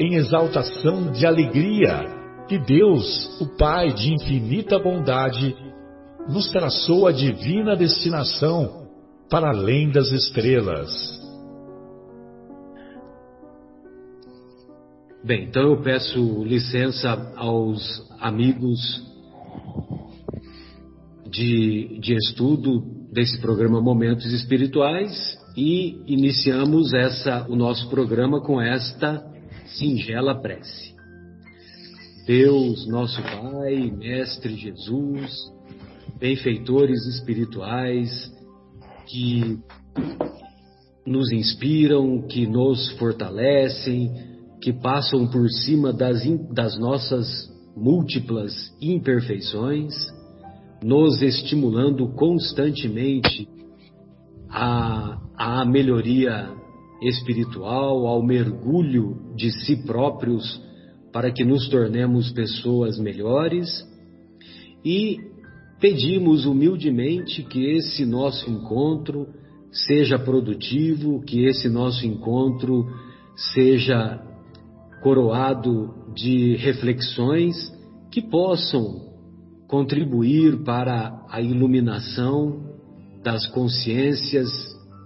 em exaltação de alegria que Deus, o Pai de infinita bondade, nos traçou a divina destinação para além das estrelas. Bem, então eu peço licença aos amigos de, de estudo desse programa Momentos Espirituais e iniciamos essa, o nosso programa com esta singela prece. Deus, nosso Pai, Mestre Jesus, benfeitores espirituais que nos inspiram, que nos fortalecem, que passam por cima das, das nossas múltiplas imperfeições, nos estimulando constantemente a, a melhoria espiritual, ao mergulho de si próprios para que nos tornemos pessoas melhores. E pedimos humildemente que esse nosso encontro seja produtivo, que esse nosso encontro seja coroado de reflexões que possam contribuir para a iluminação das consciências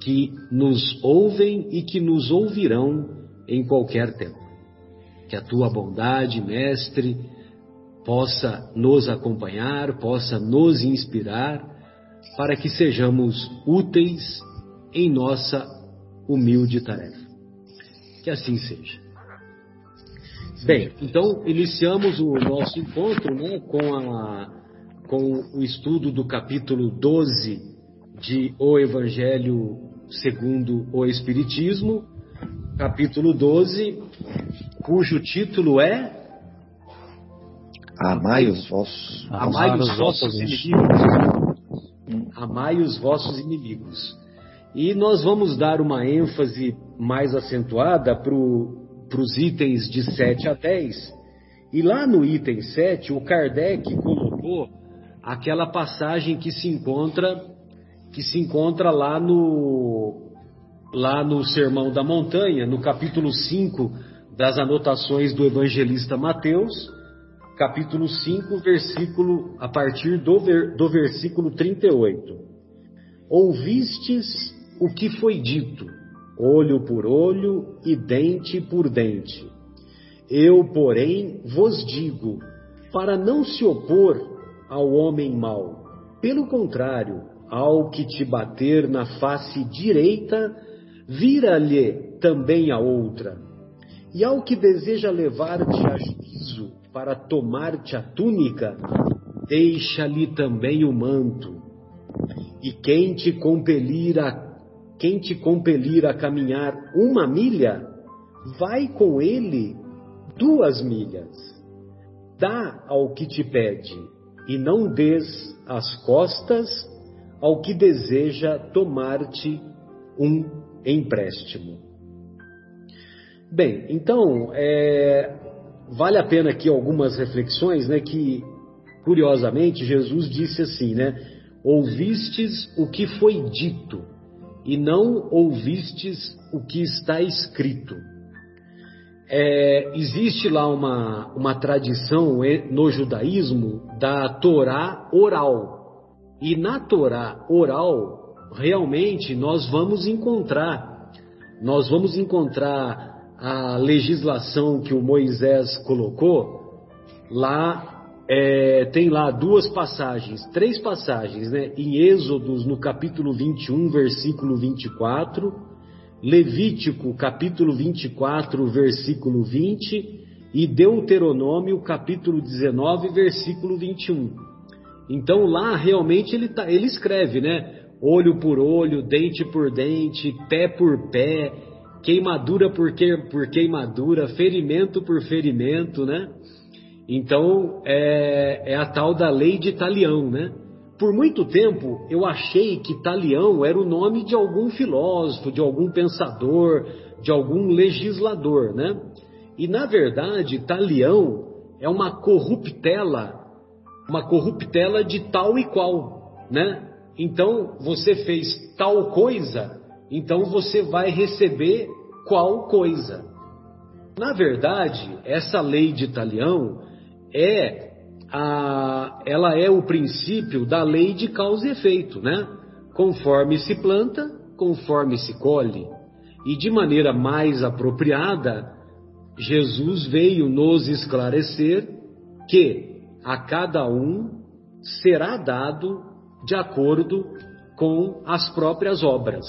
que nos ouvem e que nos ouvirão em qualquer tempo. Que a tua bondade, Mestre, possa nos acompanhar, possa nos inspirar, para que sejamos úteis em nossa humilde tarefa. Que assim seja. Bem, então iniciamos o nosso encontro né, com, a, com o estudo do capítulo 12 de O Evangelho segundo o Espiritismo, capítulo 12, cujo título é Amai os vossos, Amai os vossos inimigos. Amai os vossos inimigos. E nós vamos dar uma ênfase mais acentuada para os itens de 7 a 10. E lá no item 7, o Kardec colocou aquela passagem que se encontra que se encontra lá no lá no Sermão da Montanha, no capítulo 5 das anotações do evangelista Mateus, capítulo 5, versículo a partir do, ver, do versículo 38. Ouvistes o que foi dito: olho por olho e dente por dente. Eu, porém, vos digo, para não se opor ao homem mau, pelo contrário, ao que te bater na face direita, vira-lhe também a outra. E ao que deseja levar-te a juízo para tomar-te a túnica, deixa-lhe também o manto. E quem te compelir a quem te compelir a caminhar uma milha, vai com ele duas milhas. Dá ao que te pede, e não des as costas ao que deseja tomar-te um empréstimo. Bem, então, é, vale a pena aqui algumas reflexões, né, que, curiosamente, Jesus disse assim, né, ouvistes o que foi dito, e não ouvistes o que está escrito. É, existe lá uma, uma tradição no judaísmo da Torá oral. E na Torá oral, realmente nós vamos encontrar, nós vamos encontrar a legislação que o Moisés colocou lá é, tem lá duas passagens, três passagens, né? Em Êxodos, no capítulo 21, versículo 24, Levítico, capítulo 24, versículo 20, e Deuteronômio, capítulo 19, versículo 21. Então lá realmente ele, tá, ele escreve, né? Olho por olho, dente por dente, pé por pé, queimadura por, que, por queimadura, ferimento por ferimento, né? Então é, é a tal da lei de Talião, né? Por muito tempo eu achei que Talião era o nome de algum filósofo, de algum pensador, de algum legislador, né? E na verdade Talião é uma corruptela, uma corruptela de tal e qual, né? Então você fez tal coisa, então você vai receber qual coisa. Na verdade, essa lei de Talião é a, ela é o princípio da lei de causa e efeito, né? Conforme se planta, conforme se colhe. E de maneira mais apropriada, Jesus veio nos esclarecer que a cada um será dado de acordo com as próprias obras.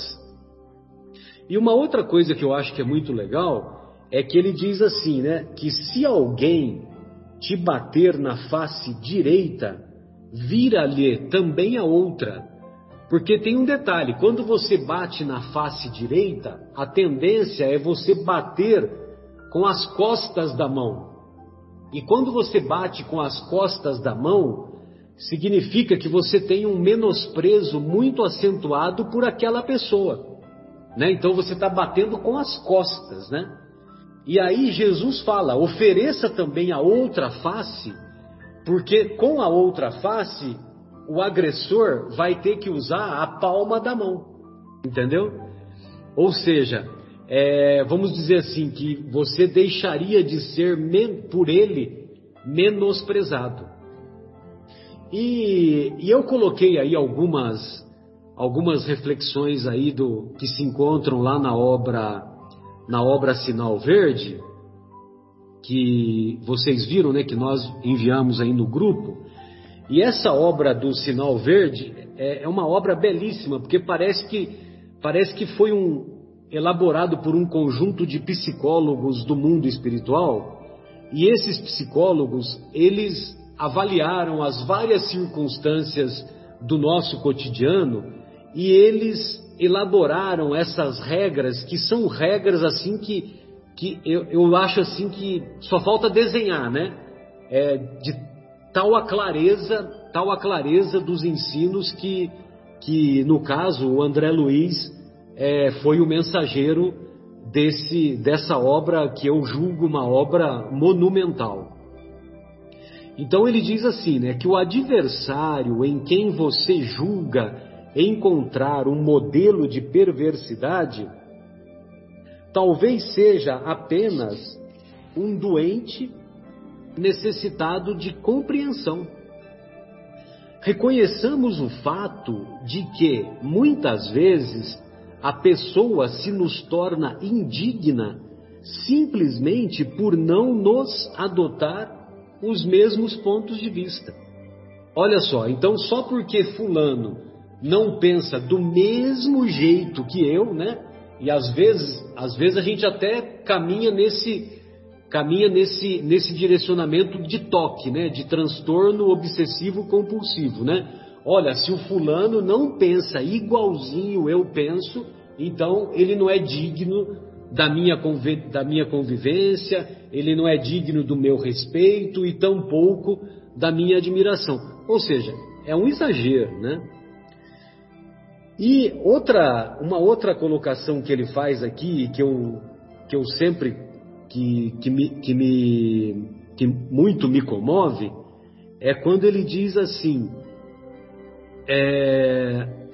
E uma outra coisa que eu acho que é muito legal é que ele diz assim, né, que se alguém te bater na face direita, vira-lhe também a outra. Porque tem um detalhe: quando você bate na face direita, a tendência é você bater com as costas da mão. E quando você bate com as costas da mão, significa que você tem um menosprezo muito acentuado por aquela pessoa. Né? Então você está batendo com as costas, né? E aí Jesus fala: ofereça também a outra face, porque com a outra face o agressor vai ter que usar a palma da mão, entendeu? Ou seja, é, vamos dizer assim que você deixaria de ser por ele menosprezado. E, e eu coloquei aí algumas algumas reflexões aí do que se encontram lá na obra na obra Sinal Verde, que vocês viram, né, que nós enviamos aí no grupo. E essa obra do Sinal Verde é, é uma obra belíssima, porque parece que parece que foi um elaborado por um conjunto de psicólogos do mundo espiritual. E esses psicólogos, eles avaliaram as várias circunstâncias do nosso cotidiano e eles elaboraram essas regras, que são regras assim que, que eu, eu acho assim que só falta desenhar, né? É, de tal a clareza, tal a clareza dos ensinos que, que no caso, o André Luiz é, foi o mensageiro desse, dessa obra que eu julgo uma obra monumental. Então ele diz assim, né, que o adversário em quem você julga encontrar um modelo de perversidade, talvez seja apenas um doente necessitado de compreensão. Reconheçamos o fato de que, muitas vezes, a pessoa se nos torna indigna simplesmente por não nos adotar os mesmos pontos de vista. Olha só, então só porque Fulano não pensa do mesmo jeito que eu, né? E às vezes, às vezes a gente até caminha nesse caminha nesse nesse direcionamento de toque, né? De transtorno obsessivo compulsivo, né? Olha, se o fulano não pensa igualzinho eu penso, então ele não é digno da minha, da minha convivência, ele não é digno do meu respeito e tampouco da minha admiração. Ou seja, é um exagero, né? E outra, uma outra colocação que ele faz aqui, que eu, que eu sempre, que, que, me, que, me, que muito me comove, é quando ele diz assim, é,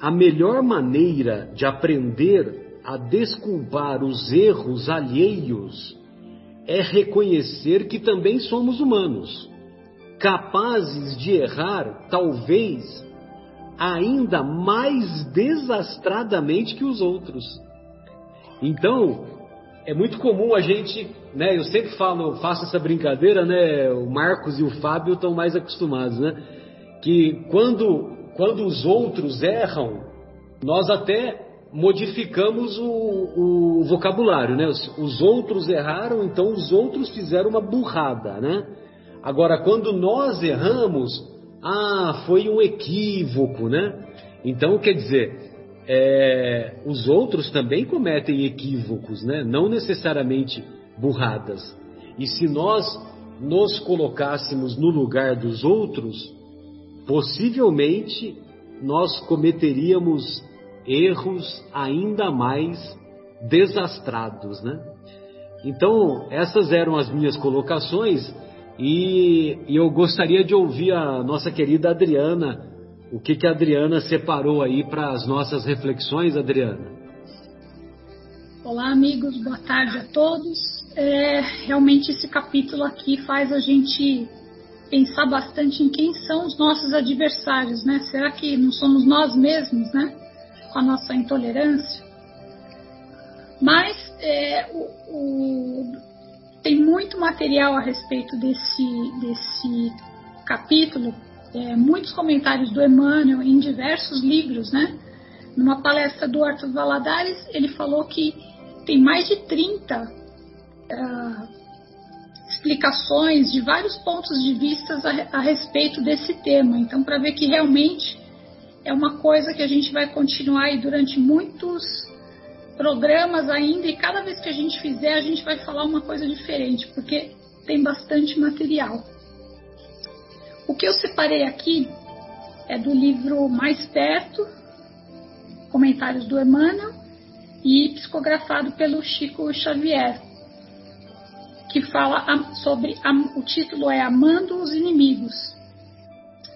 a melhor maneira de aprender a desculpar os erros alheios é reconhecer que também somos humanos, capazes de errar, talvez, ainda mais desastradamente que os outros. Então, é muito comum a gente, né? Eu sempre falo, faço essa brincadeira, né? O Marcos e o Fábio estão mais acostumados, né? Que quando, quando os outros erram, nós até modificamos o, o vocabulário, né? Os, os, outros erraram, então os outros fizeram uma burrada, né? Agora, quando nós erramos, ah, foi um equívoco, né? Então, quer dizer, é, os outros também cometem equívocos, né? Não necessariamente burradas. E se nós nos colocássemos no lugar dos outros, possivelmente nós cometeríamos erros ainda mais desastrados, né? Então, essas eram as minhas colocações e, e, eu gostaria de ouvir a nossa querida Adriana, o que, que a Adriana separou aí para as nossas reflexões, Adriana? Olá, amigos, boa tarde a todos. É, realmente, esse capítulo aqui faz a gente pensar bastante em quem são os nossos adversários, né? Será que não somos nós mesmos, né? com a nossa intolerância. Mas é, o, o, tem muito material a respeito desse, desse capítulo, é, muitos comentários do Emmanuel em diversos livros, né? Numa palestra do Arthur Valadares, ele falou que tem mais de 30 uh, explicações de vários pontos de vista a, a respeito desse tema. Então, para ver que realmente é uma coisa que a gente vai continuar aí durante muitos programas ainda e cada vez que a gente fizer a gente vai falar uma coisa diferente, porque tem bastante material. O que eu separei aqui é do livro Mais Perto, Comentários do Emmanuel, e psicografado pelo Chico Xavier, que fala sobre, o título é Amando os Inimigos.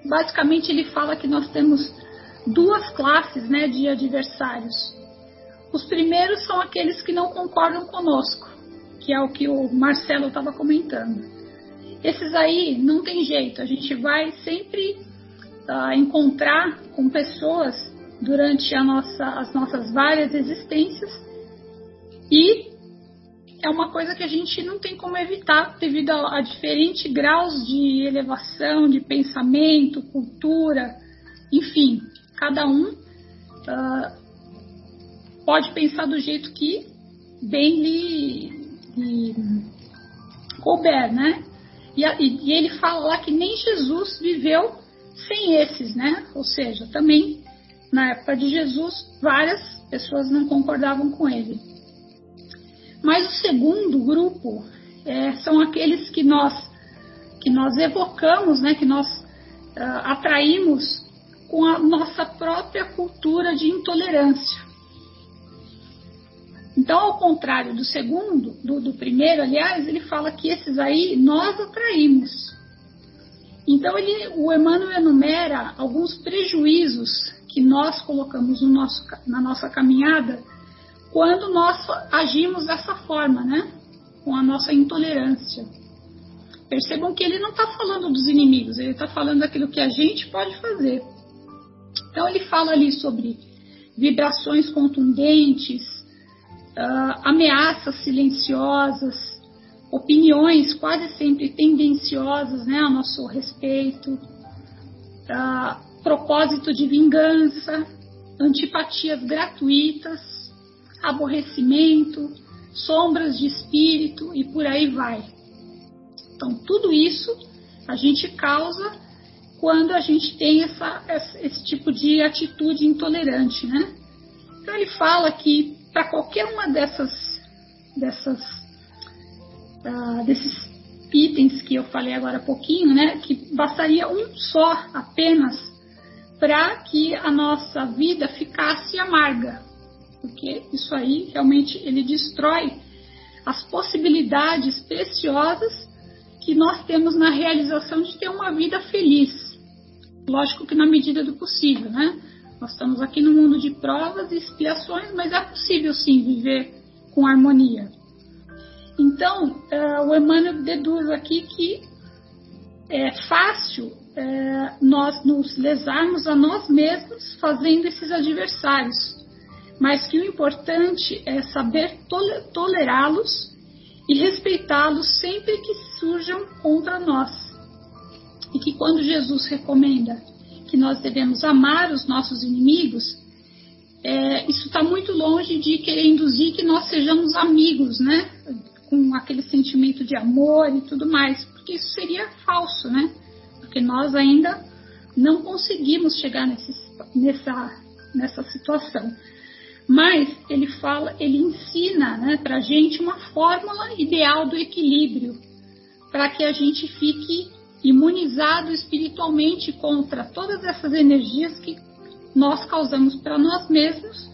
Basicamente ele fala que nós temos duas classes né, de adversários. Os primeiros são aqueles que não concordam conosco, que é o que o Marcelo estava comentando. Esses aí não tem jeito, a gente vai sempre uh, encontrar com pessoas durante nossa, as nossas várias existências e é uma coisa que a gente não tem como evitar devido a, a diferentes graus de elevação, de pensamento, cultura, enfim, cada um uh, pode pensar do jeito que bem lhe, lhe couber, né? E, e, ele fala lá que nem Jesus viveu sem esses, né? Ou seja, também na época de Jesus várias pessoas não concordavam com ele. Mas o segundo grupo é, são aqueles que nós que nós evocamos, né? Que nós uh, atraímos com a nossa própria cultura de intolerância. Então, ao contrário do segundo, do, do, primeiro, aliás, ele fala que esses aí nós atraímos. Então, ele, o Emmanuel enumera alguns prejuízos que nós colocamos no nosso, na nossa caminhada quando nós agimos dessa forma, né? Com a nossa intolerância. Percebam que ele não está falando dos inimigos, ele está falando daquilo que a gente pode fazer. Então ele fala ali sobre vibrações contundentes, uh, ameaças silenciosas, opiniões quase sempre tendenciosas né, a nosso respeito, uh, propósito de vingança, antipatias gratuitas, aborrecimento, sombras de espírito e por aí vai. Então, tudo isso a gente causa quando a gente tem essa, esse tipo de atitude intolerante, né? Então ele fala que para qualquer uma dessas, dessas uh, desses itens que eu falei agora há pouquinho, né, que bastaria um só apenas para que a nossa vida ficasse amarga, porque isso aí realmente ele destrói as possibilidades preciosas que nós temos na realização de ter uma vida feliz. Lógico que na medida do possível, né? Nós estamos aqui no mundo de provas e expiações, mas é possível sim viver com harmonia. Então, uh, o Emmanuel deduz aqui que é fácil uh, nós nos lesarmos a nós mesmos fazendo esses adversários. Mas que o importante é saber tolerá-los e respeitá-los sempre que surjam contra nós. E que quando Jesus recomenda que nós devemos amar os nossos inimigos, é, isso está muito longe de querer induzir que nós sejamos amigos, né? Com aquele sentimento de amor e tudo mais, porque isso seria falso, né? Porque nós ainda não conseguimos chegar nesse, nessa, nessa situação. Mas ele fala, ele ensina né, para a gente uma fórmula ideal do equilíbrio, para que a gente fique imunizado espiritualmente contra todas essas energias que nós causamos para nós mesmos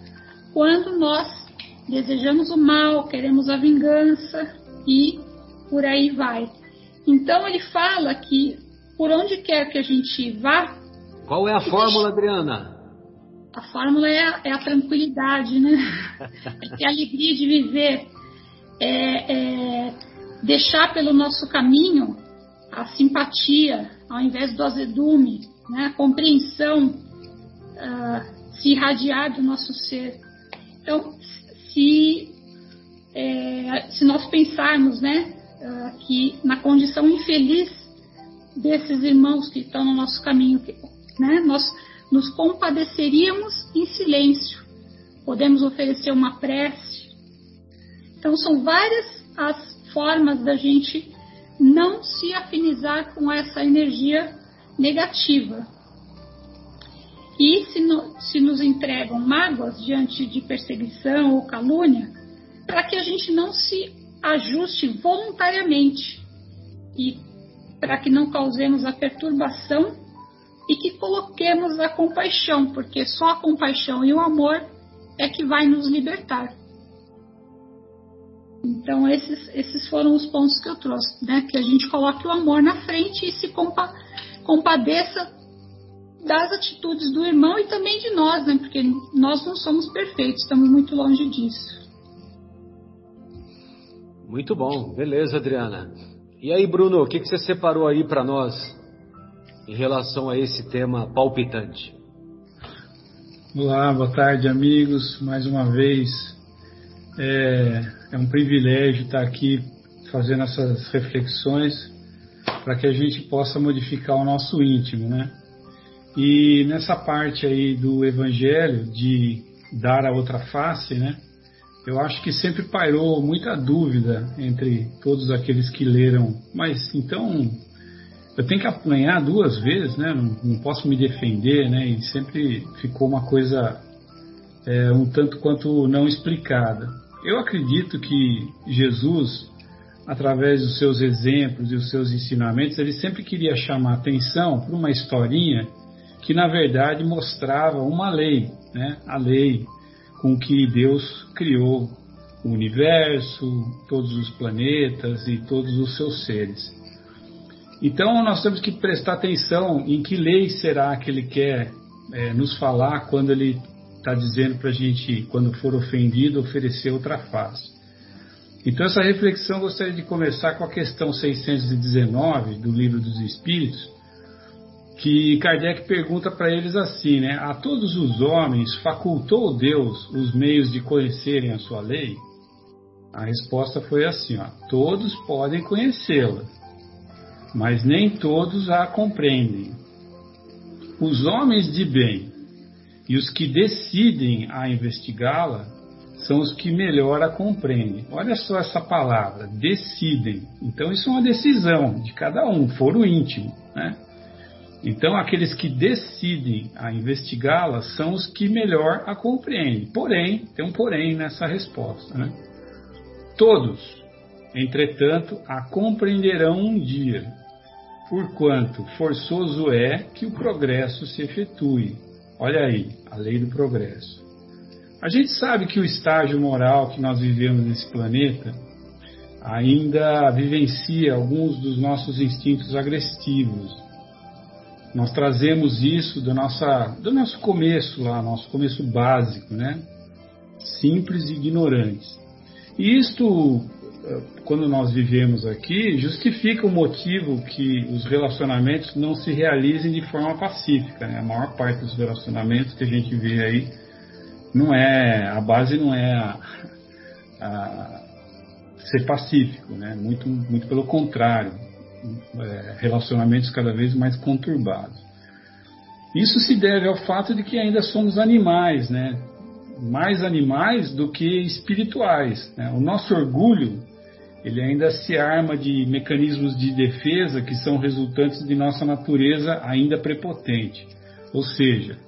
quando nós desejamos o mal, queremos a vingança e por aí vai. Então ele fala que por onde quer que a gente vá. Qual é a fórmula, Adriana? A fórmula é a, é a tranquilidade, né? é a alegria de viver. É, é deixar pelo nosso caminho a simpatia, ao invés do azedume, né? a compreensão uh, se irradiar do nosso ser. Então, se, é, se nós pensarmos né, uh, que na condição infeliz desses irmãos que estão no nosso caminho, né, nós nos compadeceríamos em silêncio. Podemos oferecer uma prece. Então, são várias as formas da gente não se afinizar com essa energia negativa. E se, no, se nos entregam mágoas diante de perseguição ou calúnia, para que a gente não se ajuste voluntariamente e para que não causemos a perturbação e que coloquemos a compaixão, porque só a compaixão e o amor é que vai nos libertar. Então, esses, esses foram os pontos que eu trouxe, né? Que a gente coloque o amor na frente e se compa compadeça das atitudes do irmão e também de nós, né? Porque nós não somos perfeitos, estamos muito longe disso. Muito bom, beleza, Adriana. E aí, Bruno, o que, que você separou aí para nós em relação a esse tema palpitante. Olá, boa tarde, amigos. Mais uma vez, é, é um privilégio estar aqui fazendo essas reflexões para que a gente possa modificar o nosso íntimo, né? E nessa parte aí do Evangelho de dar a outra face, né? Eu acho que sempre pairou muita dúvida entre todos aqueles que leram. Mas então eu tenho que apanhar duas vezes, né? Não, não, posso me defender, né? E sempre ficou uma coisa é, um tanto quanto não explicada. Eu acredito que Jesus, através dos seus exemplos e os seus ensinamentos, ele sempre queria chamar atenção para uma historinha que na verdade mostrava uma lei, né? A lei com que Deus criou o universo, todos os planetas e todos os seus seres. Então nós temos que prestar atenção em que lei será que ele quer é, nos falar quando ele está dizendo para a gente, quando for ofendido, oferecer outra face. Então essa reflexão gostaria de começar com a questão 619 do Livro dos Espíritos, que Kardec pergunta para eles assim, né? A todos os homens facultou Deus os meios de conhecerem a sua lei? A resposta foi assim, ó, todos podem conhecê-la, mas nem todos a compreendem. Os homens de bem e os que decidem a investigá-la são os que melhor a compreendem. Olha só essa palavra, decidem. Então isso é uma decisão de cada um, foro íntimo, né? Então aqueles que decidem a investigá-la são os que melhor a compreendem. Porém, tem um porém nessa resposta, né? Todos, entretanto, a compreenderão um dia, porquanto forçoso é que o progresso se efetue. Olha aí, a lei do progresso. A gente sabe que o estágio moral que nós vivemos nesse planeta ainda vivencia alguns dos nossos instintos agressivos. Nós trazemos isso do, nossa, do nosso começo lá, nosso começo básico, né? Simples e ignorantes. E isto quando nós vivemos aqui, justifica o motivo que os relacionamentos não se realizem de forma pacífica. Né? A maior parte dos relacionamentos que a gente vê aí não é a base não é a, a ser pacífico, né? Muito, muito pelo contrário, é, relacionamentos cada vez mais conturbados. Isso se deve ao fato de que ainda somos animais, né? Mais animais do que espirituais. Né? O nosso orgulho ele ainda se arma de mecanismos de defesa que são resultantes de nossa natureza ainda prepotente. Ou seja,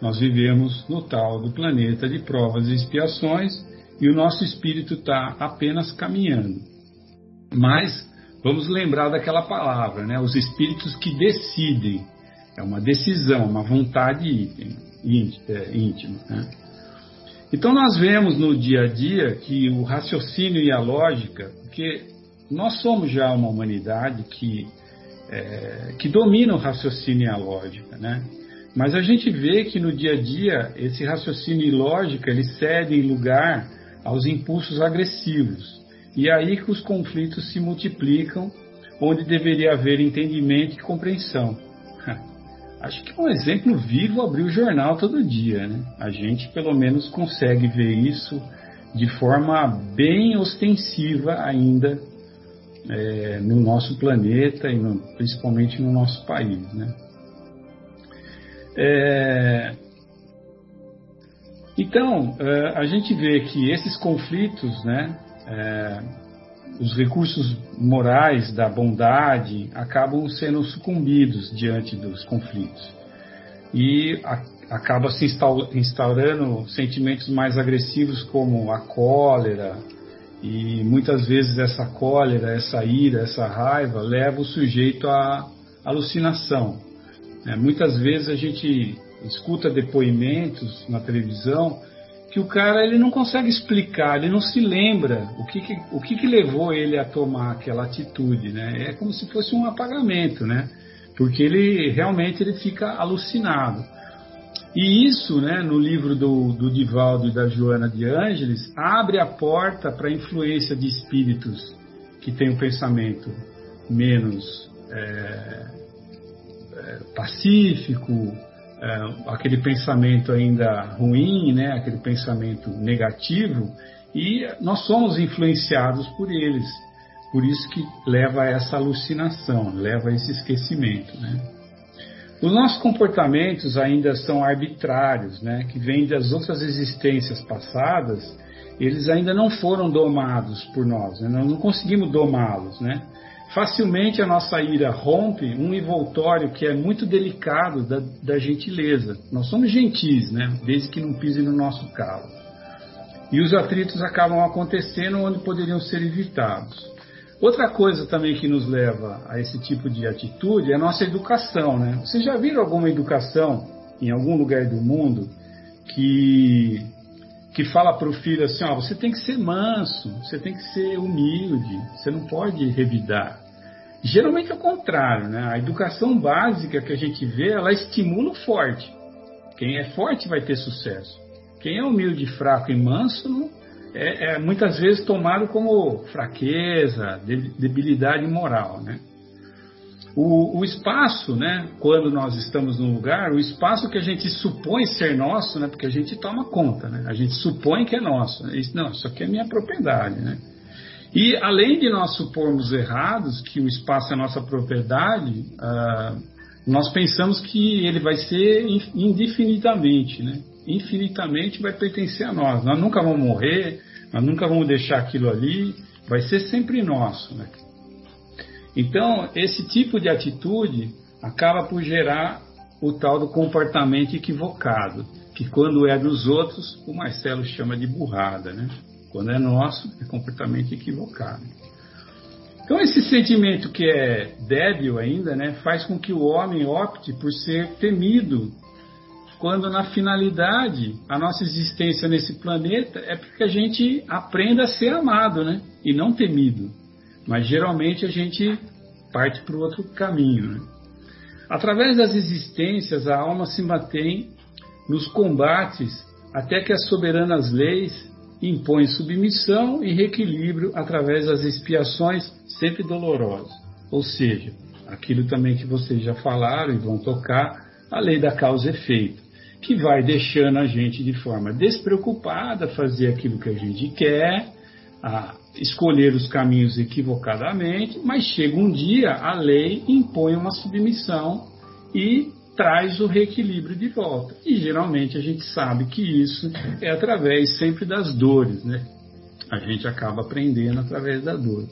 nós vivemos no tal do planeta de provas e expiações e o nosso espírito está apenas caminhando. Mas vamos lembrar daquela palavra, né? Os espíritos que decidem. É uma decisão, uma vontade íntima. Né? Então nós vemos no dia a dia que o raciocínio e a lógica, porque nós somos já uma humanidade que, é, que domina o raciocínio e a lógica, né? Mas a gente vê que no dia a dia esse raciocínio e lógica ele cedem lugar aos impulsos agressivos. E é aí que os conflitos se multiplicam, onde deveria haver entendimento e compreensão. Acho que um exemplo vivo abrir o jornal todo dia, né? A gente pelo menos consegue ver isso de forma bem ostensiva ainda é, no nosso planeta e no, principalmente no nosso país, né? É, então, é, a gente vê que esses conflitos, né, é, os recursos morais da bondade acabam sendo sucumbidos diante dos conflitos. E a, acaba se instaurando sentimentos mais agressivos como a cólera, e muitas vezes essa cólera, essa ira, essa raiva leva o sujeito à alucinação. É, muitas vezes a gente escuta depoimentos na televisão que o cara ele não consegue explicar, ele não se lembra o que, que o que, que, levou ele a tomar aquela atitude, né? É como se fosse um apagamento, né? Porque ele realmente ele fica alucinado. E isso, né, no livro do, do Divaldo e da Joana de Ângeles, abre a porta para a influência de espíritos que têm um pensamento menos é, é, pacífico, é, aquele pensamento ainda ruim, né, aquele pensamento negativo, e nós somos influenciados por eles. Por isso que leva a essa alucinação, leva a esse esquecimento. Né? Os nossos comportamentos ainda são arbitrários, né, que vêm das outras existências passadas, eles ainda não foram domados por nós, né, nós não conseguimos domá-los. Né? Facilmente a nossa ira rompe um envoltório que é muito delicado da, da gentileza. Nós somos gentis, né? desde que não pisem no nosso calo. E os atritos acabam acontecendo onde poderiam ser evitados. Outra coisa também que nos leva a esse tipo de atitude é a nossa educação. Né? Vocês já viram alguma educação em algum lugar do mundo que que fala para o filho assim, ó, você tem que ser manso, você tem que ser humilde, você não pode revidar. Geralmente é o contrário, né? A educação básica que a gente vê, ela estimula o forte. Quem é forte vai ter sucesso. Quem é humilde, fraco e manso é, é muitas vezes tomado como fraqueza, debilidade moral, né? O, o, espaço, né, quando nós estamos num lugar, o espaço que a gente supõe ser nosso, né, porque a gente toma conta, né, a gente supõe que é nosso. Isso, não, isso aqui é minha propriedade. Né? E além de nós supormos errados, que o espaço é nossa propriedade, uh, nós pensamos que ele vai ser indefinidamente, né? Infinitamente vai pertencer a nós. Nós nunca vamos morrer, nós nunca vamos deixar aquilo ali, vai ser sempre nosso. Né? Então, esse tipo de atitude acaba por gerar o tal do comportamento equivocado, que quando é dos outros, o Marcelo chama de burrada, né? Quando é nosso, é comportamento equivocado. Então, esse sentimento que é débil ainda, né, faz com que o homem opte por ser temido, quando na finalidade a nossa existência nesse planeta é porque a gente aprenda a ser amado, né, e não temido. Mas geralmente a gente parte para o outro caminho. Né? Através das existências, a alma se mantém nos combates até que as soberanas leis impõem submissão e reequilíbrio através das expiações sempre dolorosas. Ou seja, aquilo também que vocês já falaram e vão tocar, a lei da causa e efeito. Que vai deixando a gente de forma despreocupada fazer aquilo que a gente quer, a escolher os caminhos equivocadamente, mas chega um dia a lei impõe uma submissão e traz o reequilíbrio de volta. E geralmente a gente sabe que isso é através sempre das dores, né? A gente acaba aprendendo através da dor.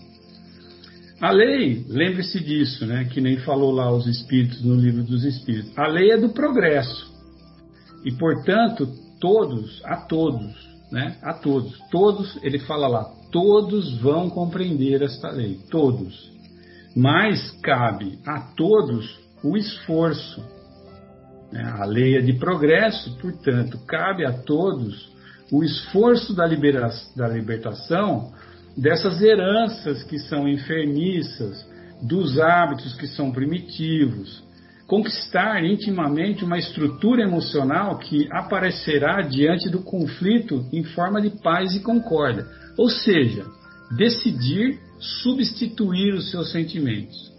A lei, lembre-se disso, né? Que nem falou lá os espíritos no livro dos espíritos. A lei é do progresso. E portanto, todos, a todos, né? A todos, todos, ele fala lá, todos vão compreender esta lei, todos. Mas cabe a todos o esforço. Né? A lei é de progresso, portanto, cabe a todos o esforço da, libera da libertação dessas heranças que são enfermiças, dos hábitos que são primitivos, conquistar intimamente uma estrutura emocional que aparecerá diante do conflito em forma de paz e concórdia. Ou seja, decidir substituir os seus sentimentos.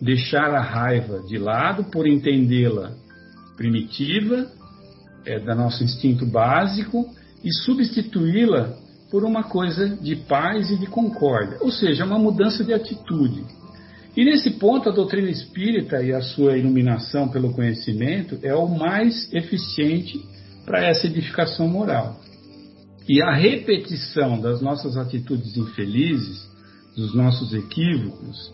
Deixar a raiva de lado por entendê-la primitiva, é, da nosso instinto básico, e substituí-la por uma coisa de paz e de concórdia, ou seja, uma mudança de atitude. E nesse ponto, a doutrina espírita e a sua iluminação pelo conhecimento é o mais eficiente para essa edificação moral. E a repetição das nossas atitudes infelizes, dos nossos equívocos,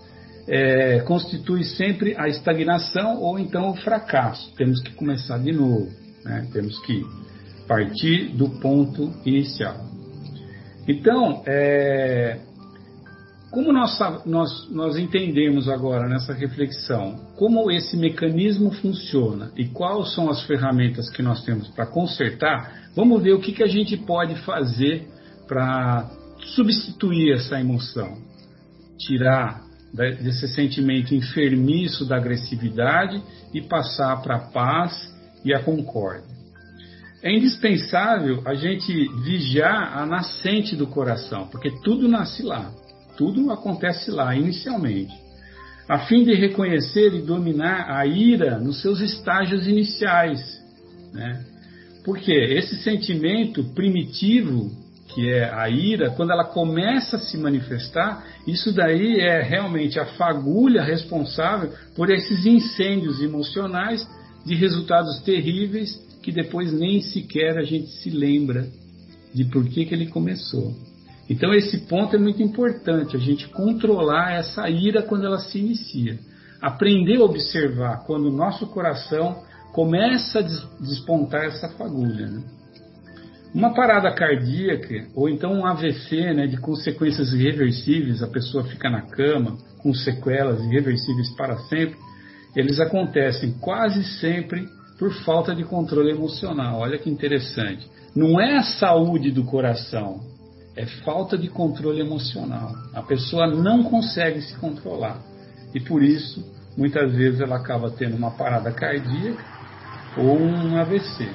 é, constitui sempre a estagnação ou então o fracasso. Temos que começar de novo, né? temos que partir do ponto inicial. Então, é, como nós, nós, nós entendemos agora nessa reflexão como esse mecanismo funciona e quais são as ferramentas que nós temos para consertar, vamos ver o que, que a gente pode fazer para substituir essa emoção, tirar desse sentimento enfermiço da agressividade e passar para a paz e a concórdia. É indispensável a gente vigiar a nascente do coração, porque tudo nasce lá, tudo acontece lá inicialmente, a fim de reconhecer e dominar a ira nos seus estágios iniciais. Né? Porque esse sentimento primitivo que é a ira, quando ela começa a se manifestar, isso daí é realmente a fagulha responsável por esses incêndios emocionais de resultados terríveis que depois nem sequer a gente se lembra de por que, que ele começou. Então esse ponto é muito importante, a gente controlar essa ira quando ela se inicia. Aprender a observar quando o nosso coração começa a despontar essa fagulha. Né? Uma parada cardíaca, ou então um AVC, né, de consequências irreversíveis, a pessoa fica na cama com sequelas irreversíveis para sempre, eles acontecem quase sempre por falta de controle emocional. Olha que interessante. Não é a saúde do coração, é falta de controle emocional. A pessoa não consegue se controlar. E por isso, muitas vezes ela acaba tendo uma parada cardíaca ou um AVC.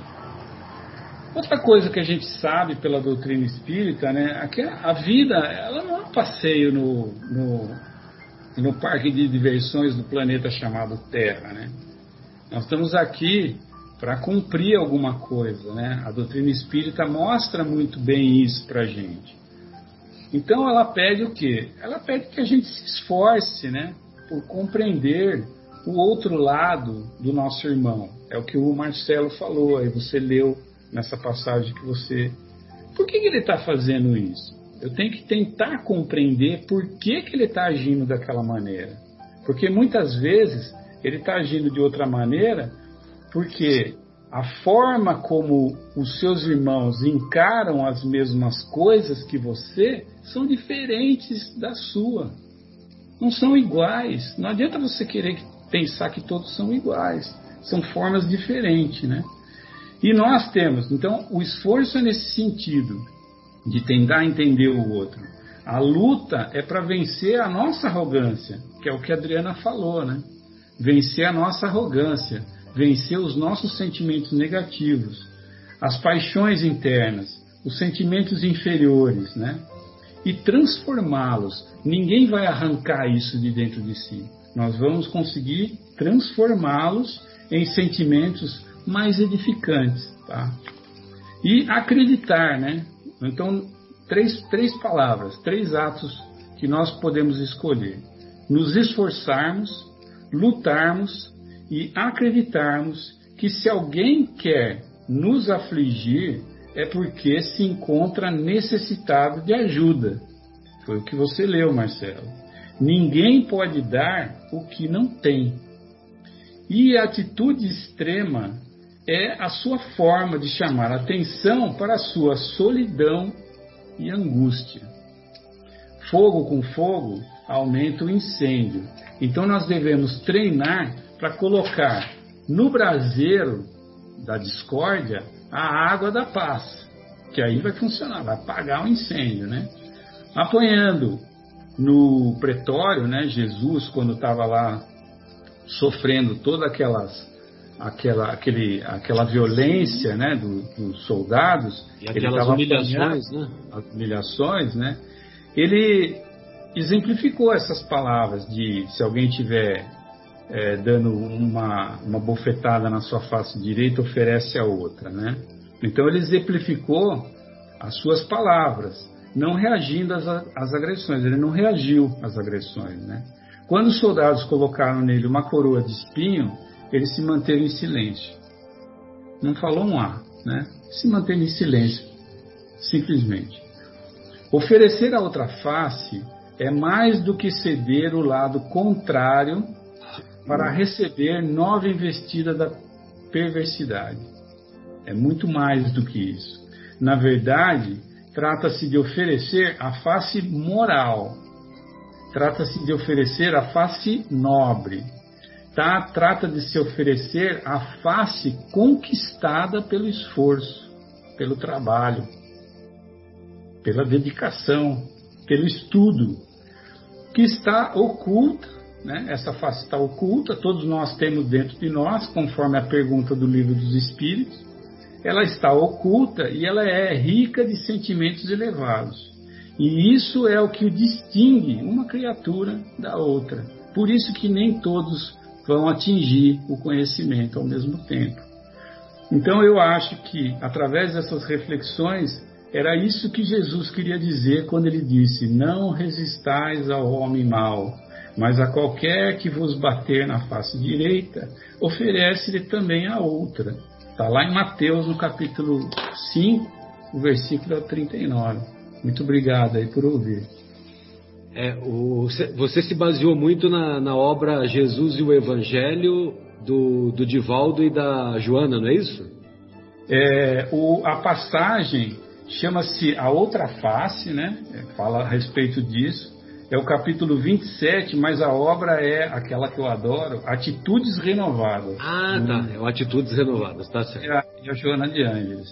Outra coisa que a gente sabe pela doutrina espírita, né, é que a vida ela não é um passeio no, no, no parque de diversões do planeta chamado Terra. Né? Nós estamos aqui para cumprir alguma coisa. Né? A doutrina espírita mostra muito bem isso para a gente. Então ela pede o quê? Ela pede que a gente se esforce né, por compreender o outro lado do nosso irmão. É o que o Marcelo falou, aí você leu nessa passagem que você. Por que, que ele está fazendo isso? Eu tenho que tentar compreender por que, que ele está agindo daquela maneira. Porque muitas vezes ele está agindo de outra maneira porque a forma como os seus irmãos encaram as mesmas coisas que você são diferentes da sua. Não são iguais. Não adianta você querer pensar que todos são iguais. São formas diferentes, né? E nós temos, então, o esforço é nesse sentido, de tentar entender o outro. A luta é para vencer a nossa arrogância, que é o que a Adriana falou, né? Vencer a nossa arrogância, vencer os nossos sentimentos negativos, as paixões internas, os sentimentos inferiores, né? E transformá-los. Ninguém vai arrancar isso de dentro de si. Nós vamos conseguir transformá-los em sentimentos mais edificantes, tá? E acreditar, né? Então, três, três palavras, três atos que nós podemos escolher: nos esforçarmos, lutarmos e acreditarmos que se alguém quer nos afligir, é porque se encontra necessitado de ajuda. Foi o que você leu, Marcelo. Ninguém pode dar o que não tem. E a atitude extrema é a sua forma de chamar atenção para a sua solidão e angústia. Fogo com fogo aumenta o incêndio. Então nós devemos treinar para colocar no braseiro da discórdia a água da paz, que aí vai funcionar, vai apagar o incêndio, né? Apanhando no pretório, né? Jesus quando estava lá sofrendo toda aquelas aquela, aquele, aquela violência né, do, dos soldados. E aquelas humilhações, né? As humilhações, né? Ele exemplificou essas palavras de se alguém tiver é, dando uma, uma bofetada na sua face direita, oferece a outra, né? Então ele exemplificou as suas palavras, não reagindo às, às agressões. Ele não reagiu às agressões, né? Quando os soldados colocaram nele uma coroa de espinho, ele se manteve em silêncio. Não falou um A, né? Se manteve em silêncio, simplesmente. Oferecer a outra face é mais do que ceder o lado contrário para receber nova investida da perversidade. É muito mais do que isso. Na verdade, trata-se de oferecer a face moral, trata-se de oferecer a face nobre, tá? trata de se oferecer a face conquistada pelo esforço, pelo trabalho, pela dedicação, pelo estudo, que está oculta, né? essa face está oculta, todos nós temos dentro de nós, conforme a pergunta do livro dos Espíritos, ela está oculta e ela é rica de sentimentos elevados. E isso é o que distingue uma criatura da outra. Por isso que nem todos vão atingir o conhecimento ao mesmo tempo. Então eu acho que através dessas reflexões era isso que Jesus queria dizer quando ele disse: Não resistais ao homem mau, mas a qualquer que vos bater na face direita, oferece-lhe também a outra. Está lá em Mateus, no capítulo 5, o versículo 39. Muito obrigado aí por ouvir. É, o, você se baseou muito na, na, obra Jesus e o Evangelho do, do Divaldo e da Joana, não é isso? É, o, a passagem chama-se A Outra Face, né? É, fala a respeito disso. É o capítulo 27, mas a obra é aquela que eu adoro, Atitudes Renovadas. Ah, tá. Hum. É o Atitudes Renovadas, tá certo. É a, é a Joana de Ângeles.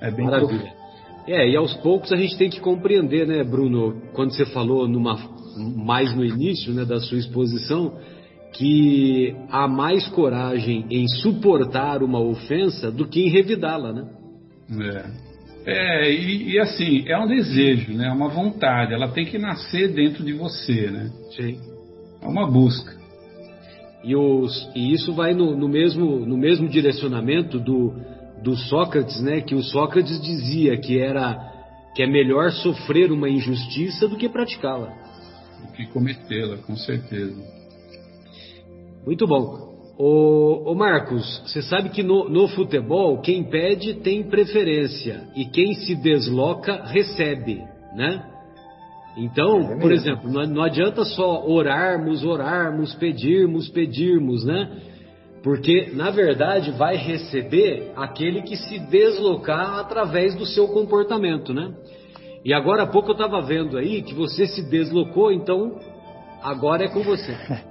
É bem Maravilha. Profundo. É, e aos poucos a gente tem que compreender, né, Bruno, quando você falou numa, mais no início né, da sua exposição, que há mais coragem em suportar uma ofensa do que em revidá-la, né? É, é e, e, assim, é um desejo, né? É uma vontade, ela tem que nascer dentro de você, né? Sim. É uma busca. E, os, e isso vai no, no, mesmo, no mesmo direcionamento do do Sócrates, né, que o Sócrates dizia que era que é melhor sofrer uma injustiça do que praticá-la. Do que cometê-la, com certeza. Muito bom. Ô, ô Marcos, você sabe que no, no, futebol quem pede tem preferência e quem se desloca recebe, né? Então, é por exemplo, não, não adianta só orarmos, orarmos, pedirmos, pedirmos, né? Porque, na verdade, vai receber aquele que se deslocar através do seu comportamento, né? E agora há pouco eu estava vendo aí que você se deslocou, então agora é com você.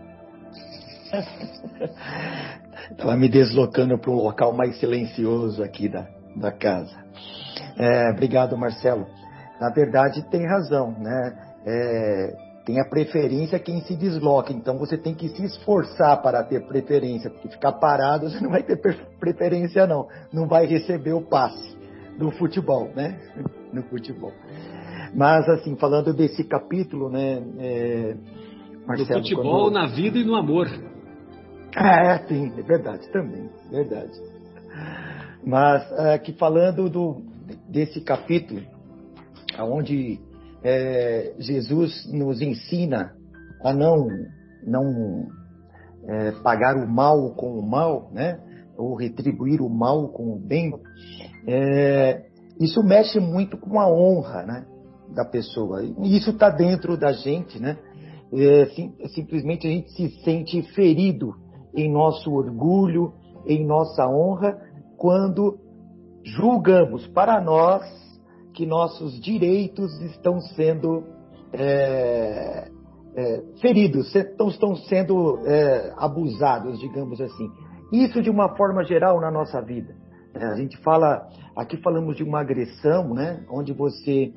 Estava me deslocando para um local mais silencioso aqui da, da casa. É, obrigado, Marcelo. Na verdade, tem razão, né? É, tem a preferência quem se desloca. Então você tem que se esforçar para ter preferência, porque ficar parado você não vai ter preferência não, não vai receber o passe do futebol, né? No futebol. Mas assim, falando desse capítulo, né? É, Marcelo, no futebol, quando... na vida e no amor. Ah, é, sim, é verdade também, verdade. Mas aqui falando do, desse capítulo, onde é, Jesus nos ensina a não, não é, pagar o mal com o mal, né? ou retribuir o mal com o bem, é, isso mexe muito com a honra né? da pessoa. E isso está dentro da gente, né? É, sim, simplesmente a gente se sente ferido em nosso orgulho, em nossa honra, quando julgamos para nós que nossos direitos estão sendo é, é, feridos, estão, estão sendo é, abusados, digamos assim. Isso de uma forma geral na nossa vida. É, a gente fala, aqui falamos de uma agressão, né, onde você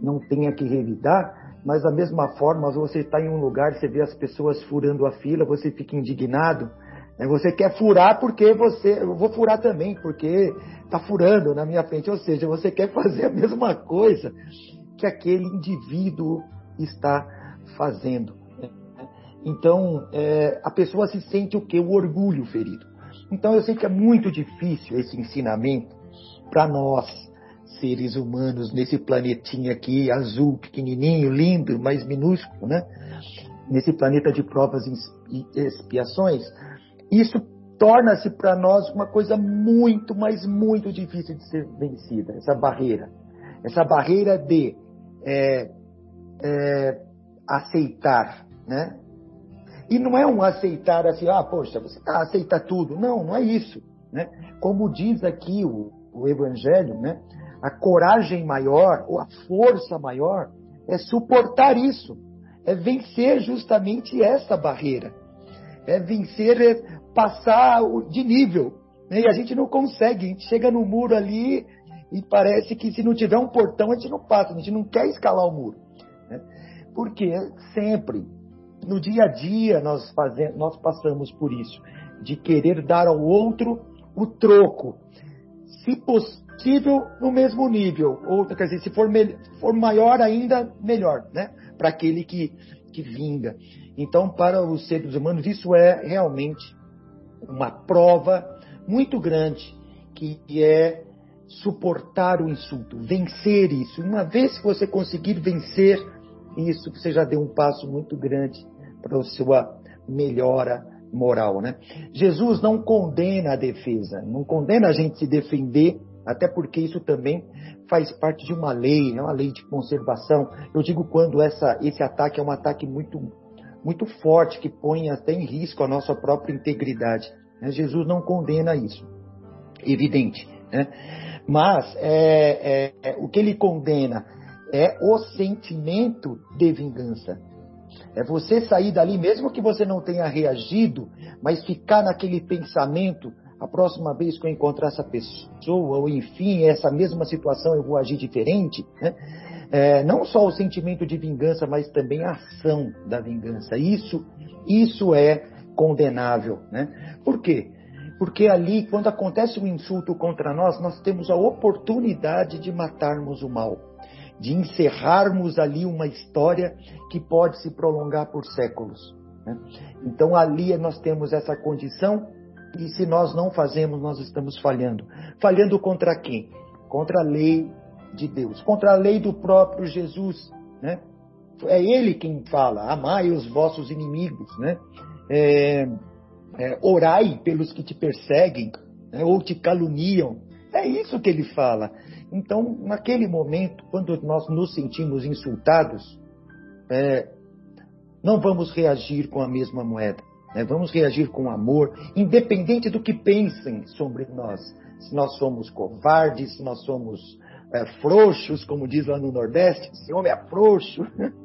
não tenha que revidar, mas da mesma forma, você está em um lugar, você vê as pessoas furando a fila, você fica indignado, né, você quer furar porque você, eu vou furar também, porque está furando na minha frente, ou seja, você quer fazer a mesma coisa que aquele indivíduo está fazendo. Então, é, a pessoa se sente o que? O orgulho ferido. Então, eu sei que é muito difícil esse ensinamento para nós, seres humanos, nesse planetinha aqui, azul, pequenininho, lindo, mas minúsculo, né? Nesse planeta de provas e expiações. Isso torna-se para nós uma coisa muito, mas muito difícil de ser vencida, essa barreira. Essa barreira de é, é, aceitar, né? E não é um aceitar assim, ah, poxa, você tá, aceita tudo. Não, não é isso. Né? Como diz aqui o, o Evangelho, né? A coragem maior, ou a força maior, é suportar isso, é vencer justamente essa barreira, é vencer, é passar de nível. Né? E a gente não consegue, a gente chega no muro ali e parece que se não tiver um portão a gente não passa, a gente não quer escalar o muro. Né? Porque sempre no dia a dia nós, fazemos, nós passamos por isso, de querer dar ao outro o troco, se possível no mesmo nível, ou quer dizer, se for, for maior ainda, melhor, né? Para aquele que, que vinga. Então, para os seres humanos, isso é realmente uma prova muito grande, que é suportar o insulto, vencer isso. Uma vez que você conseguir vencer isso, você já deu um passo muito grande para a sua melhora moral, né? Jesus não condena a defesa, não condena a gente se defender, até porque isso também faz parte de uma lei, né? uma lei de conservação. Eu digo quando essa, esse ataque é um ataque muito, muito forte, que põe até em risco a nossa própria integridade. Né? Jesus não condena isso, evidente. Né? Mas é, é, é, o que ele condena é o sentimento de vingança. É você sair dali, mesmo que você não tenha reagido, mas ficar naquele pensamento, a próxima vez que eu encontrar essa pessoa, ou enfim, essa mesma situação eu vou agir diferente, né? É, não só o sentimento de vingança, mas também a ação da vingança. Isso, isso é condenável, né? Por quê? Porque ali, quando acontece um insulto contra nós, nós temos a oportunidade de matarmos o mal de encerrarmos ali uma história que pode se prolongar por séculos. Né? Então ali nós temos essa condição e se nós não fazemos, nós estamos falhando. Falhando contra quem? Contra a lei de Deus, contra a lei do próprio Jesus. Né? É ele quem fala: amai os vossos inimigos, né? É, é, orai pelos que te perseguem né? ou te caluniam. É isso que ele fala. Então, naquele momento, quando nós nos sentimos insultados, é, não vamos reagir com a mesma moeda. Né? Vamos reagir com amor, independente do que pensem sobre nós. Se nós somos covardes, se nós somos é, frouxos, como diz lá no Nordeste, esse homem é frouxo.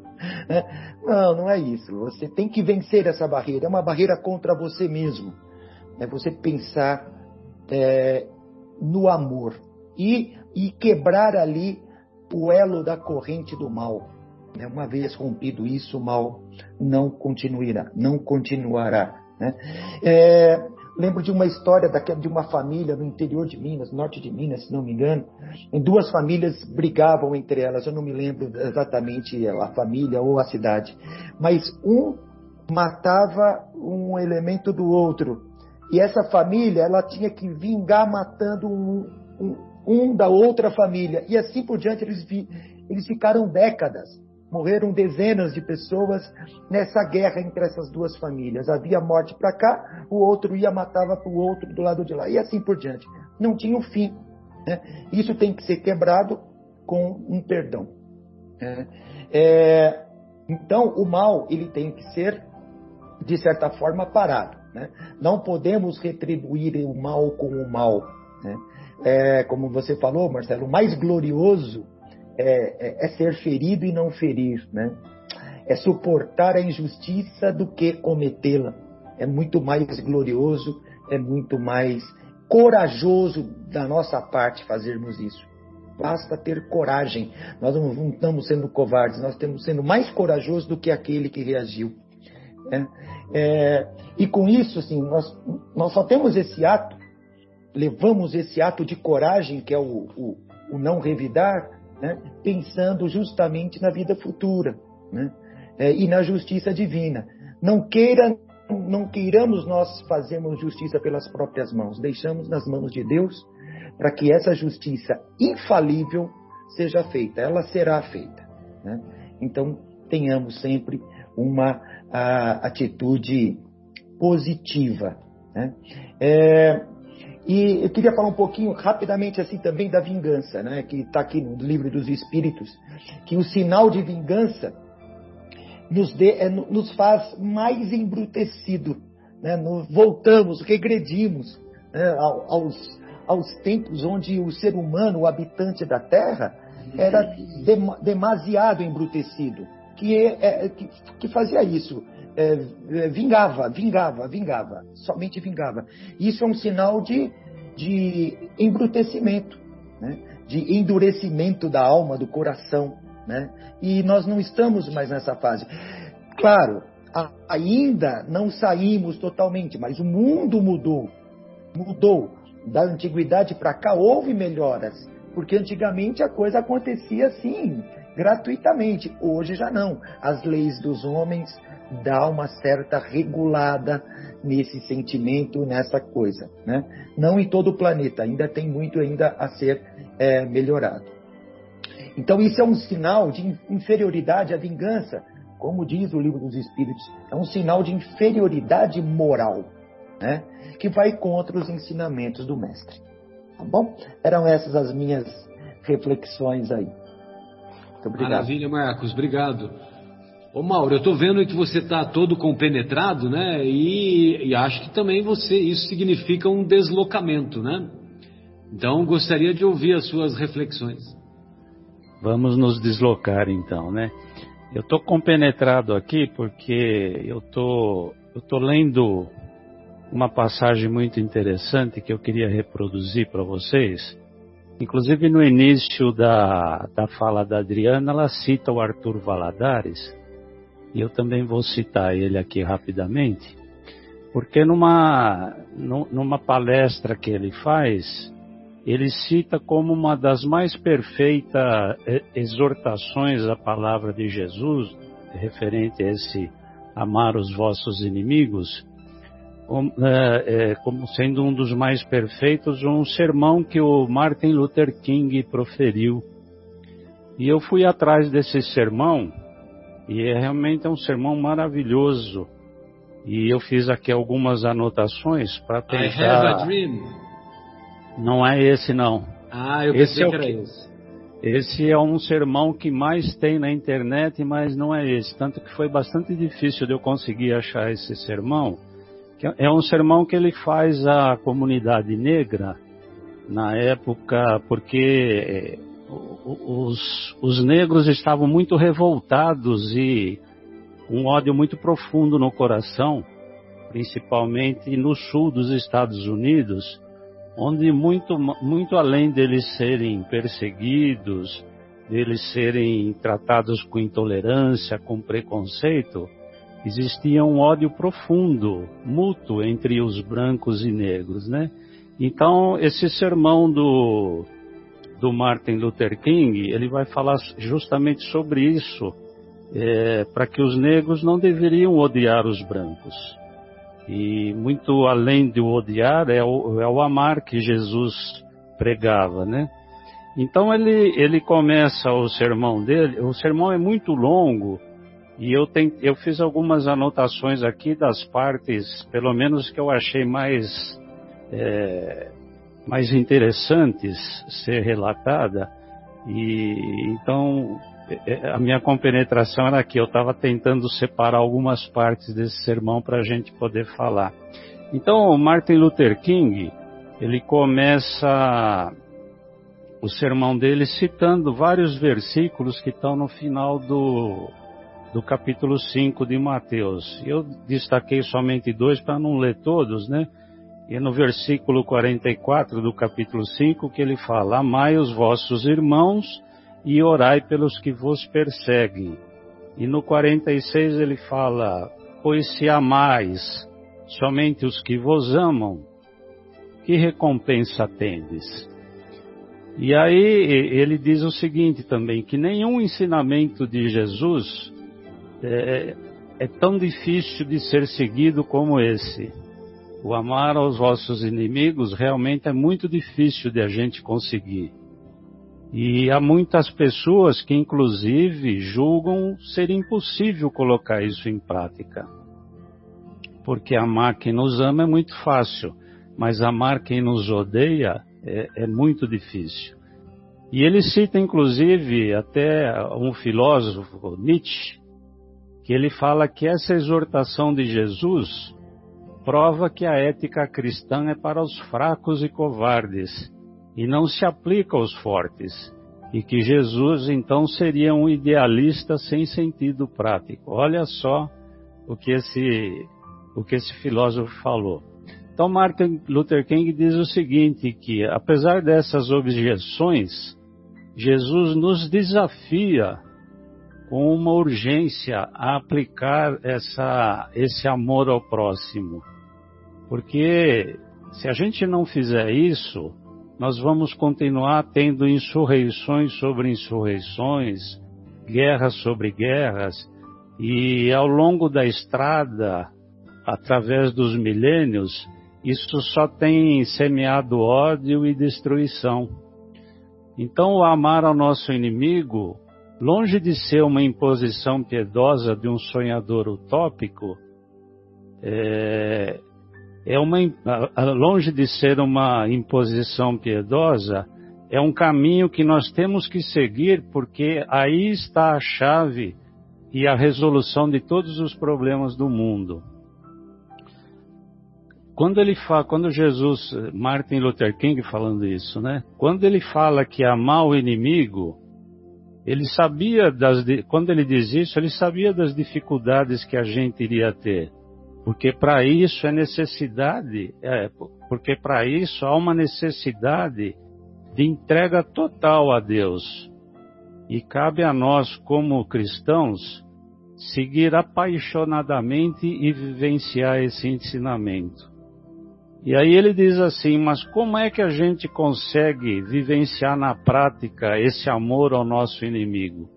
Né? não, não é isso. Você tem que vencer essa barreira. É uma barreira contra você mesmo. É você pensar é, no amor. E e quebrar ali o elo da corrente do mal. Né? Uma vez rompido isso, o mal não continuará, não continuará. Né? É, lembro de uma história de uma família no interior de Minas, norte de Minas, se não me engano. Em duas famílias brigavam entre elas, eu não me lembro exatamente a família ou a cidade. Mas um matava um elemento do outro, E essa família, ela tinha que vingar matando um, um, um da outra família. E assim por diante, eles, vi, eles ficaram décadas. Morreram dezenas de pessoas nessa guerra entre essas duas famílias. Havia morte para cá, o outro ia matava para o outro do lado de lá. E assim por diante. Não tinha um fim. Né? Isso tem que ser quebrado com um perdão. Né? É, então, o mal ele tem que ser, de certa forma, parado. Né? Não podemos retribuir o mal com o mal. Né? É, como você falou, Marcelo, o mais glorioso é, é, é, ser ferido e não ferir. Né? É suportar a injustiça do que cometê-la. É muito mais glorioso, é muito mais corajoso da nossa parte fazermos isso. Basta ter coragem. Nós não estamos sendo covardes, nós estamos sendo mais corajosos do que aquele que reagiu. Né? É, e com isso, assim, nós, nós só temos esse ato, levamos esse ato de coragem, que é o, o, o não revidar, né? pensando justamente na vida futura né? é, e na justiça divina. Não queira não queiramos nós fazermos justiça pelas próprias mãos, deixamos nas mãos de Deus para que essa justiça infalível seja feita, ela será feita. Né? Então, tenhamos sempre uma a, atitude positiva. Né? É, e eu queria falar um pouquinho rapidamente assim também da vingança, né? que está aqui no livro dos Espíritos, que o sinal de vingança nos, de, é, nos faz mais embrutecido. Né? Voltamos, regredimos né? aos, aos tempos onde o ser humano, o habitante da Terra, era dem, demasiado embrutecido, que, é, é, que, que fazia isso. É, é, vingava, vingava, vingava, somente vingava. Isso é um sinal de, de embrutecimento, né? de endurecimento da alma, do coração. Né? E nós não estamos mais nessa fase. Claro, ainda não saímos totalmente, mas o mundo mudou. Mudou. Da antiguidade para cá houve melhoras, porque antigamente a coisa acontecia assim, gratuitamente. Hoje já não. As leis dos homens dão uma certa regulada nesse sentimento, nessa coisa. Né? Não em todo o planeta, ainda tem muito ainda a ser é, melhorado. Então, isso é um sinal de inferioridade à vingança, como diz o livro dos Espíritos, é um sinal de inferioridade moral, né? que vai contra os ensinamentos do Mestre. Tá bom? Eram essas as minhas reflexões aí. Muito obrigado. Maravilha, Marcos, obrigado. Ô Mauro, eu estou vendo que você está todo compenetrado, né? E, e, acho que também você isso significa um deslocamento, né? Então gostaria de ouvir as suas reflexões. Vamos nos deslocar então, né? Eu estou compenetrado aqui porque eu tô, eu tô lendo uma passagem muito interessante que eu queria reproduzir para vocês. Inclusive no início da, da fala da Adriana, ela cita o Arthur Valadares, e eu também vou citar ele aqui rapidamente, porque numa, numa palestra que ele faz, ele cita como uma das mais perfeitas exortações à palavra de Jesus, referente a esse amar os vossos inimigos, é, é, como sendo um dos mais perfeitos, um sermão que o Martin Luther King proferiu. E eu fui atrás desse sermão, e é realmente é um sermão maravilhoso. E eu fiz aqui algumas anotações para tentar. I have a dream. Não é esse não. Ah, eu pensei esse é que era esse. Esse é um sermão que mais tem na internet, mas não é esse. Tanto que foi bastante difícil de eu conseguir achar esse sermão. É um sermão que ele faz à comunidade negra na época, porque eh, os, os negros estavam muito revoltados e um ódio muito profundo no coração, principalmente no sul dos Estados Unidos onde muito, muito além deles serem perseguidos, deles serem tratados com intolerância, com preconceito, existia um ódio profundo, mútuo entre os brancos e negros, né? Então, esse sermão do, do Martin Luther King, ele vai falar justamente sobre isso, é, para que os negros não deveriam odiar os brancos. E muito além do odiar é o, é o amar que Jesus pregava, né? Então ele, ele começa o sermão dele, o sermão é muito longo, e eu, eu fiz algumas anotações aqui das partes, pelo menos que eu achei mais, é, mais interessantes ser relatada. E então é, a minha compenetração era aqui, eu estava tentando separar algumas partes desse sermão para a gente poder falar. Então, Martin Luther King, ele começa o sermão dele citando vários versículos que estão no final do, do capítulo 5 de Mateus. Eu destaquei somente dois para não ler todos, né? E no versículo 44 do capítulo 5 que ele fala: Amai os vossos irmãos e orai pelos que vos perseguem. E no 46 ele fala: Pois se amais somente os que vos amam, que recompensa tendes? E aí ele diz o seguinte também: que nenhum ensinamento de Jesus é, é tão difícil de ser seguido como esse. O amar aos vossos inimigos realmente é muito difícil de a gente conseguir. E há muitas pessoas que, inclusive, julgam ser impossível colocar isso em prática. Porque amar quem nos ama é muito fácil, mas amar quem nos odeia é, é muito difícil. E ele cita, inclusive, até um filósofo, Nietzsche, que ele fala que essa exortação de Jesus prova que a ética cristã é para os fracos e covardes e não se aplica aos fortes, e que Jesus então seria um idealista sem sentido prático. Olha só o que esse, o que esse filósofo falou. Então Martin Luther King diz o seguinte, que apesar dessas objeções, Jesus nos desafia com uma urgência a aplicar essa, esse amor ao próximo. Porque se a gente não fizer isso, nós vamos continuar tendo insurreições sobre insurreições, guerras sobre guerras, e ao longo da estrada, através dos milênios, isso só tem semeado ódio e destruição. Então, o amar ao nosso inimigo, longe de ser uma imposição piedosa de um sonhador utópico, é, é uma, longe de ser uma imposição piedosa, é um caminho que nós temos que seguir, porque aí está a chave e a resolução de todos os problemas do mundo. Quando ele fala, quando Jesus, Martin Luther King falando isso, né? Quando ele fala que amar o inimigo, ele sabia das, quando ele diz isso, ele sabia das dificuldades que a gente iria ter. Porque para isso é necessidade, é, porque para isso há uma necessidade de entrega total a Deus. E cabe a nós, como cristãos, seguir apaixonadamente e vivenciar esse ensinamento. E aí ele diz assim: mas como é que a gente consegue vivenciar na prática esse amor ao nosso inimigo?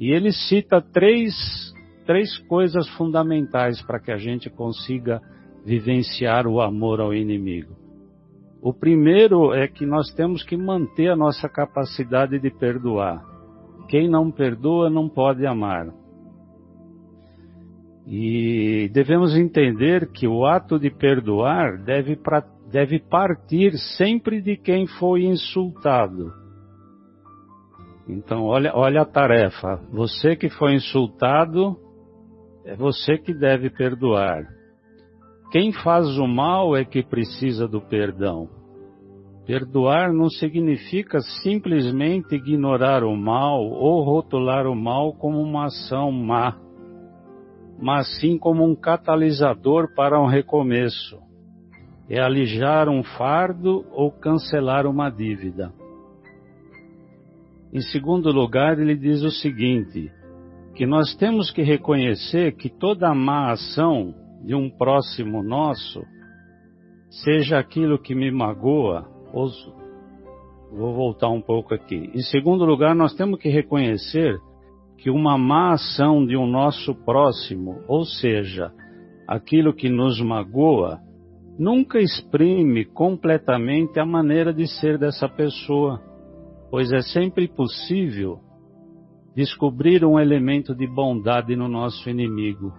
E ele cita três três coisas fundamentais para que a gente consiga vivenciar o amor ao inimigo. O primeiro é que nós temos que manter a nossa capacidade de perdoar. Quem não perdoa não pode amar. E devemos entender que o ato de perdoar deve, pra, deve partir sempre de quem foi insultado então, olha, olha a tarefa. Você que foi insultado, é você que deve perdoar. Quem faz o mal é que precisa do perdão. Perdoar não significa simplesmente ignorar o mal ou rotular o mal como uma ação má, mas sim como um catalisador para um recomeço. É alijar um fardo ou cancelar uma dívida. Em segundo lugar, ele diz o seguinte: que nós temos que reconhecer que toda má ação de um próximo nosso, seja aquilo que me magoa, ou, vou voltar um pouco aqui. Em segundo lugar, nós temos que reconhecer que uma má ação de um nosso próximo, ou seja, aquilo que nos magoa, nunca exprime completamente a maneira de ser dessa pessoa, pois é sempre possível descobrir um elemento de bondade no nosso inimigo.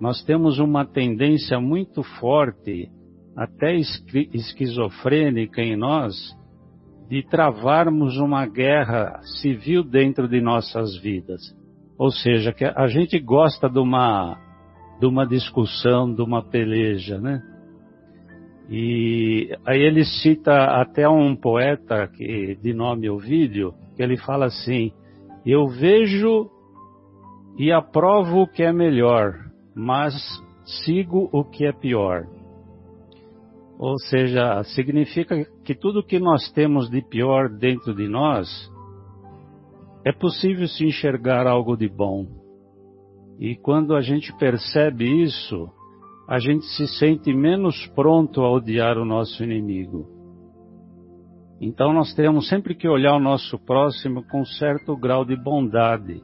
Nós temos uma tendência muito forte, até esquizofrênica em nós, de travarmos uma guerra civil dentro de nossas vidas. Ou seja, que a gente gosta de uma, de uma discussão, de uma peleja, né? E aí ele cita até um poeta que, de nome Ovídio, que ele fala assim: Eu vejo e aprovo o que é melhor, mas sigo o que é pior. Ou seja, significa que tudo que nós temos de pior dentro de nós, é possível se enxergar algo de bom. E quando a gente percebe isso, a gente se sente menos pronto a odiar o nosso inimigo. Então nós temos sempre que olhar o nosso próximo com certo grau de bondade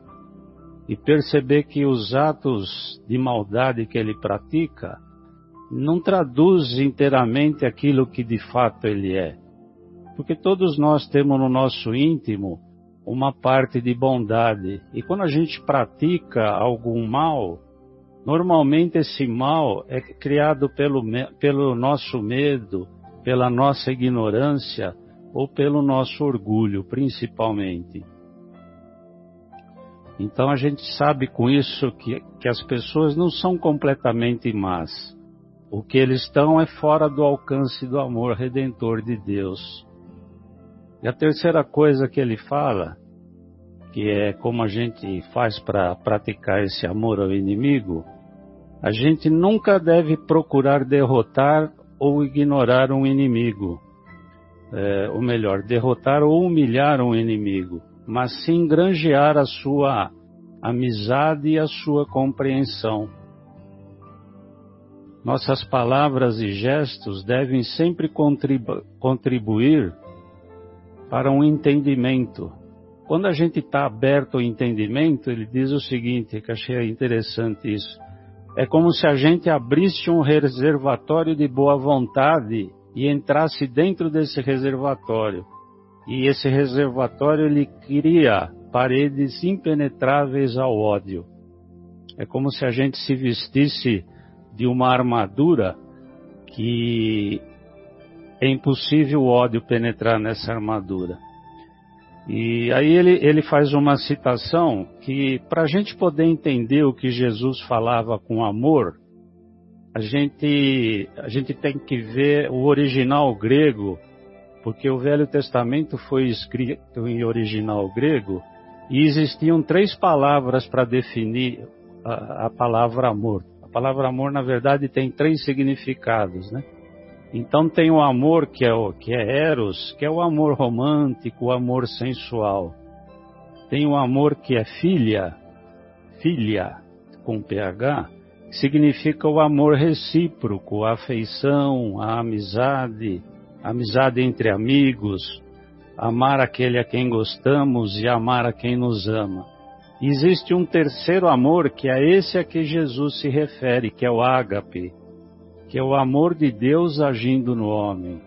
e perceber que os atos de maldade que ele pratica não traduz inteiramente aquilo que de fato ele é. Porque todos nós temos no nosso íntimo uma parte de bondade. E quando a gente pratica algum mal, normalmente esse mal é criado pelo, pelo nosso medo, pela nossa ignorância ou pelo nosso orgulho, principalmente. Então a gente sabe com isso que, que as pessoas não são completamente más. O que eles estão é fora do alcance do amor redentor de Deus. E a terceira coisa que ele fala, que é como a gente faz para praticar esse amor ao inimigo, a gente nunca deve procurar derrotar ou ignorar um inimigo. É, ou melhor, derrotar ou humilhar um inimigo mas sim granjear a sua amizade e a sua compreensão. Nossas palavras e gestos devem sempre contribu contribuir para um entendimento. Quando a gente está aberto ao entendimento, ele diz o seguinte, que achei interessante isso. É como se a gente abrisse um reservatório de boa vontade e entrasse dentro desse reservatório e esse reservatório ele cria paredes impenetráveis ao ódio. É como se a gente se vestisse de uma armadura que é impossível o ódio penetrar nessa armadura. E aí ele, ele faz uma citação que, para a gente poder entender o que Jesus falava com amor, a gente, a gente tem que ver o original grego porque o Velho Testamento foi escrito em original grego e existiam três palavras para definir a, a, palavra amor. A palavra amor, na verdade, tem três significados, né? Então tem o amor que é o que é eros, que é o amor romântico, o amor sensual. Tem o amor que é filha, filha com ph, significa o amor recíproco, a afeição, a amizade, amizade entre amigos, amar aquele a quem gostamos e amar a quem nos ama. existe um terceiro amor que é esse a que Jesus se refere, que é o ágape, que é o amor de Deus agindo no homem.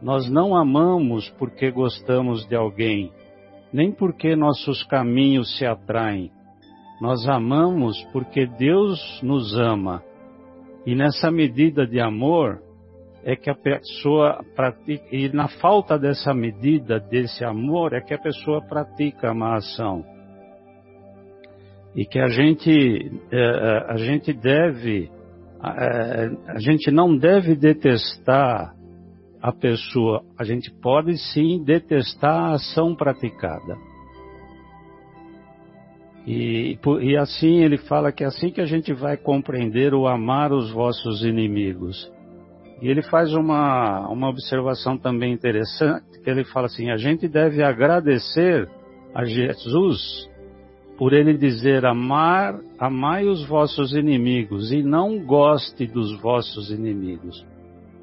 Nós não amamos porque gostamos de alguém, nem porque nossos caminhos se atraem. Nós amamos porque Deus nos ama. E nessa medida de amor, é que a pessoa pratica, e na falta dessa medida, desse amor, é que a pessoa pratica a má ação. E que a gente, é, é a gente deve, é, a gente não deve detestar a pessoa, a gente pode sim detestar a ação praticada. E, e assim ele fala que é assim que a gente vai compreender o amar os vossos inimigos e ele faz uma, uma observação também interessante, que ele fala assim, a gente deve agradecer a Jesus por ele dizer amar, amai os vossos inimigos e não goste dos vossos inimigos.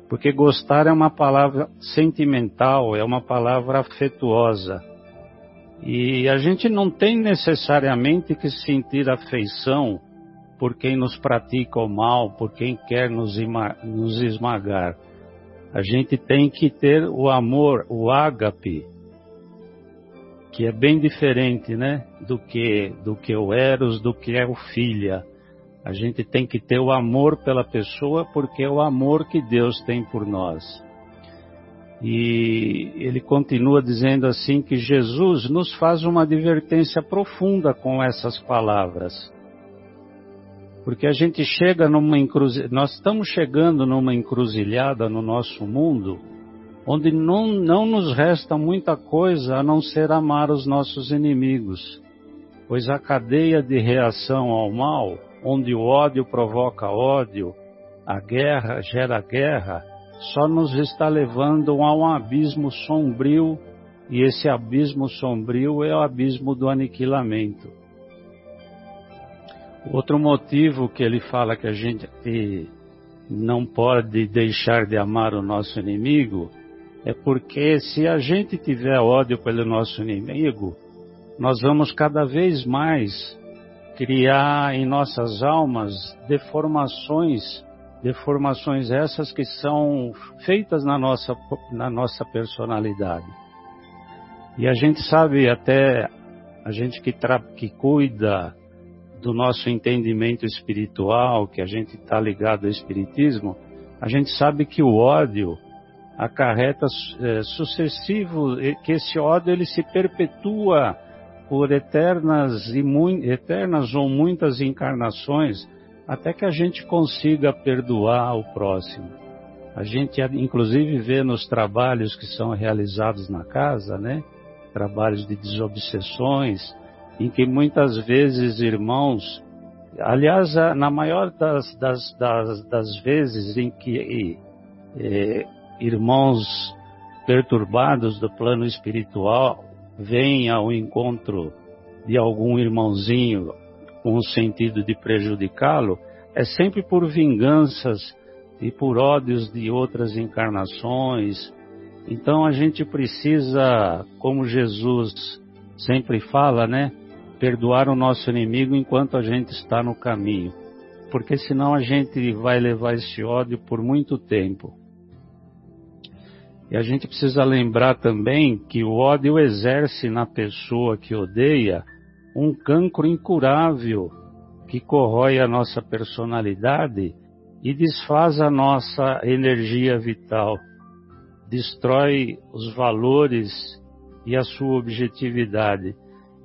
Porque gostar é uma palavra sentimental, é uma palavra afetuosa. E a gente não tem necessariamente que sentir afeição por quem nos pratica o mal, por quem quer nos, nos esmagar. A gente tem que ter o amor, o ágape, que é bem diferente, né, do que do que o eros, do que é o filha. A gente tem que ter o amor pela pessoa porque é o amor que Deus tem por nós. E ele continua dizendo assim que Jesus nos faz uma advertência profunda com essas palavras. Porque a gente chega numa encruzilhada, nós estamos chegando numa encruzilhada no nosso mundo, onde não, não nos resta muita coisa a não ser amar os nossos inimigos. Pois a cadeia de reação ao mal, onde o ódio provoca ódio, a guerra gera guerra, só nos está levando a um abismo sombrio, e esse abismo sombrio é o abismo do aniquilamento. Outro motivo que ele fala que a gente não pode deixar de amar o nosso inimigo é porque se a gente tiver ódio pelo nosso inimigo, nós vamos cada vez mais criar em nossas almas deformações, deformações essas que são feitas na nossa, na nossa personalidade. E a gente sabe até, a gente que, tra que cuida do nosso entendimento espiritual, que a gente está ligado ao espiritismo, a gente sabe que o ódio acarreta é, sucessivo, que esse ódio ele se perpetua por eternas e eternas ou muitas encarnações, até que a gente consiga perdoar o próximo. A gente inclusive vê nos trabalhos que são realizados na casa, né? Trabalhos de desobsessões, em que muitas vezes irmãos, aliás, na maior das, das, das, das vezes em que é, irmãos perturbados do plano espiritual vêm ao encontro de algum irmãozinho com o sentido de prejudicá-lo, é sempre por vinganças e por ódios de outras encarnações. Então a gente precisa, como Jesus sempre fala, né? perdoar o nosso inimigo enquanto a gente está no caminho, porque senão a gente vai levar esse ódio por muito tempo. E a gente precisa lembrar também que o ódio exerce na pessoa que odeia um cancro incurável que corrói a nossa personalidade e desfaz a nossa energia vital, destrói os valores e a sua objetividade.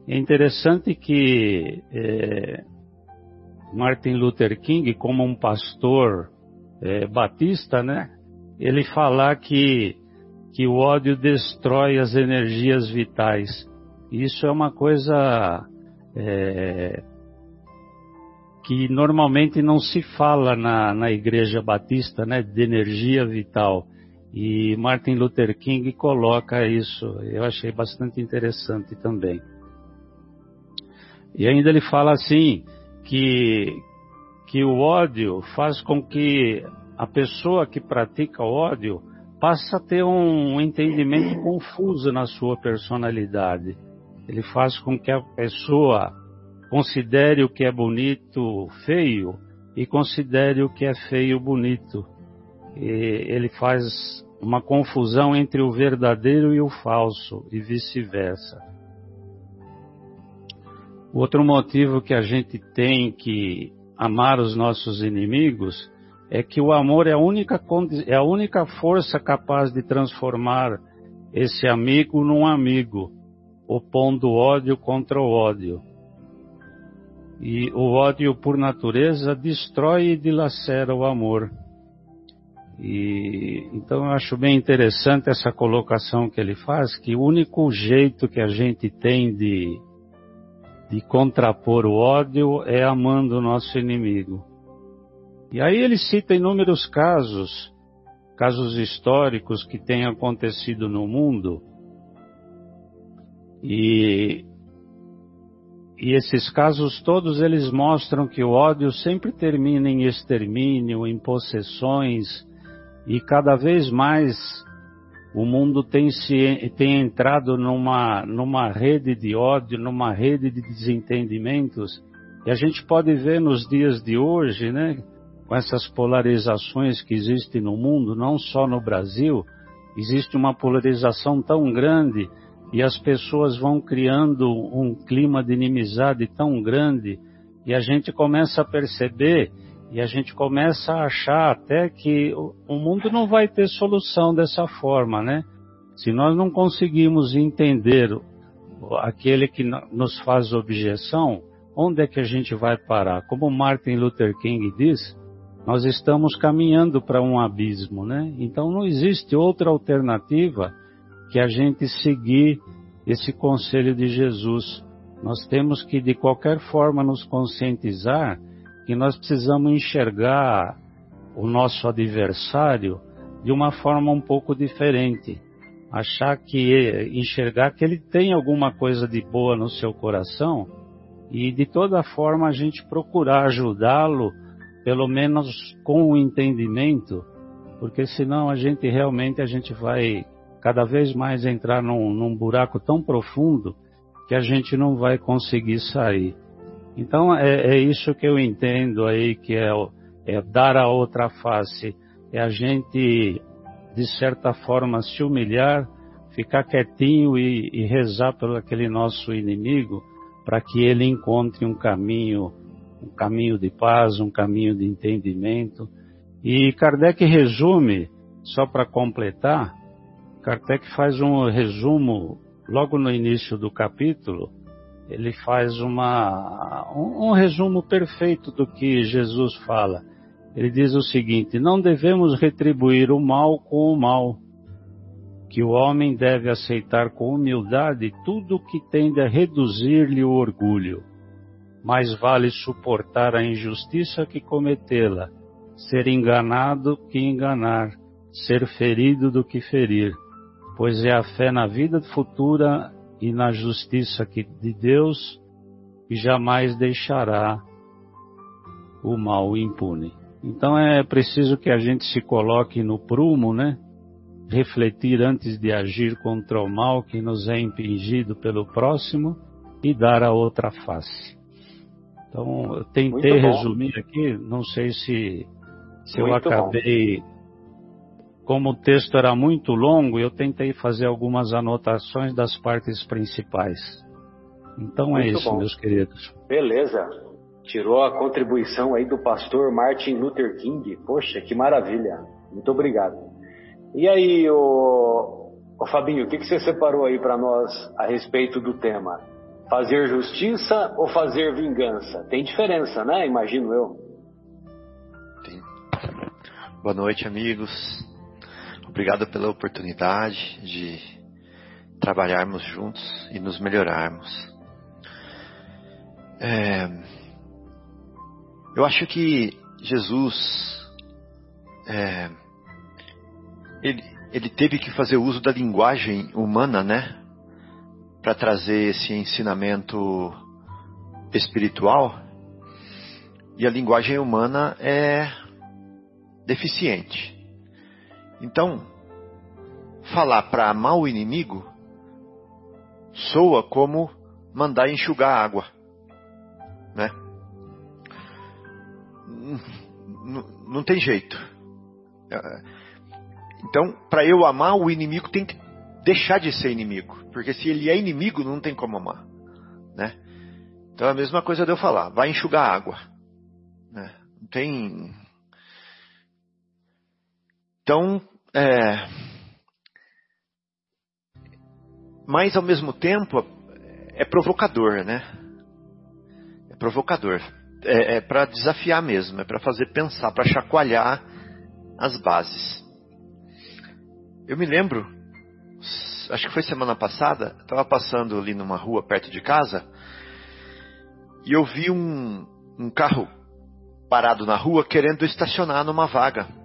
É interessante que é, Martin Luther King, como um pastor é, batista, né, ele falar que, que o ódio destrói as energias vitais. Isso é uma coisa é, que normalmente não se fala na, na igreja batista, né, de energia vital. E Martin Luther King coloca isso. Eu achei bastante interessante também. E ainda ele fala assim que que o ódio faz com que a pessoa que pratica ódio passe a ter um entendimento confuso na sua personalidade. Ele faz com que a pessoa considere o que é bonito feio e considere o que é feio bonito. E ele faz uma confusão entre o verdadeiro e o falso e vice-versa. Outro motivo que a gente tem que amar os nossos inimigos é que o amor é a única, é a única força capaz de transformar esse amigo num amigo, opondo ódio contra o ódio. E o ódio, por natureza, destrói e dilacera o amor. E então eu acho bem interessante essa colocação que ele faz, que o único jeito que a gente tem de de contrapor o ódio é amando o nosso inimigo. E aí ele cita inúmeros casos, casos históricos que têm acontecido no mundo, e, e esses casos todos eles mostram que o ódio sempre termina em extermínio, em possessões, e cada vez mais o mundo tem, se, tem entrado numa, numa rede de ódio, numa rede de desentendimentos, E a gente pode ver nos dias de hoje, né, com essas polarizações que existem no mundo, não só no Brasil, existe uma polarização tão grande e as pessoas vão criando um clima de inimizade tão grande e a gente começa a perceber e a gente começa a achar até que o mundo não vai ter solução dessa forma, né? Se nós não conseguimos entender aquele que nos faz objeção, onde é que a gente vai parar? Como Martin Luther King diz, nós estamos caminhando para um abismo, né? Então não existe outra alternativa que a gente seguir esse conselho de Jesus. Nós temos que, de qualquer forma, nos conscientizar que nós precisamos enxergar o nosso adversário de uma forma um pouco diferente. Achar que, enxergar que ele tem alguma coisa de boa no seu coração e, de toda forma, a gente procurar ajudá-lo, pelo menos com o entendimento, porque senão a gente realmente a gente vai cada vez mais entrar num, num buraco tão profundo que a gente não vai conseguir sair. Então é, é isso que eu entendo aí que é, é, dar a outra face, é a gente de certa forma se humilhar, ficar quietinho e, e rezar pelo aquele nosso inimigo para que ele encontre um caminho, um caminho de paz, um caminho de entendimento. E Kardec resume, só para completar, Kardec faz um resumo logo no início do capítulo. Ele faz uma, um, um resumo perfeito do que Jesus fala. Ele diz o seguinte: não devemos retribuir o mal com o mal, que o homem deve aceitar com humildade tudo o que tende a reduzir-lhe o orgulho. Mais vale suportar a injustiça que cometê-la, ser enganado que enganar, ser ferido do que ferir pois é a fé na vida futura e na justiça de Deus que jamais deixará o mal impune. Então é preciso que a gente se coloque no prumo, né? Refletir antes de agir contra o mal que nos é impingido pelo próximo e dar a outra face. Então, eu tentei resumir aqui, não sei se, se eu acabei bom como o texto era muito longo, eu tentei fazer algumas anotações das partes principais. Então é muito é isso, bom. meus queridos. Beleza. Tirou a contribuição aí do pastor Martin Luther King. Poxa, que maravilha. Muito obrigado. E aí, o, o Fabinho, o que, que você separou aí para nós a respeito do tema? Fazer justiça ou fazer vingança? Tem diferença, né? Imagino eu. Tem. Boa noite, amigos. Obrigado pela oportunidade de trabalharmos juntos e nos melhorarmos. É, eu acho que Jesus é, ele, ele teve que fazer uso da linguagem humana, né, para trazer esse ensinamento espiritual. E a linguagem humana é deficiente. Então, falar para amar o inimigo soa como mandar enxugar água, né? Não, não tem jeito. Então, para eu amar o inimigo tem que deixar de ser inimigo, porque se ele é inimigo não tem como amar, né? Então é a mesma coisa de eu falar, vai enxugar água, né? Não tem então, é, mas ao mesmo tempo é provocador, né? É provocador. É, é para desafiar mesmo, é para fazer pensar, para chacoalhar as bases. Eu me lembro, acho que foi semana passada, estava passando ali numa rua perto de casa e eu vi um, um carro parado na rua querendo estacionar numa vaga.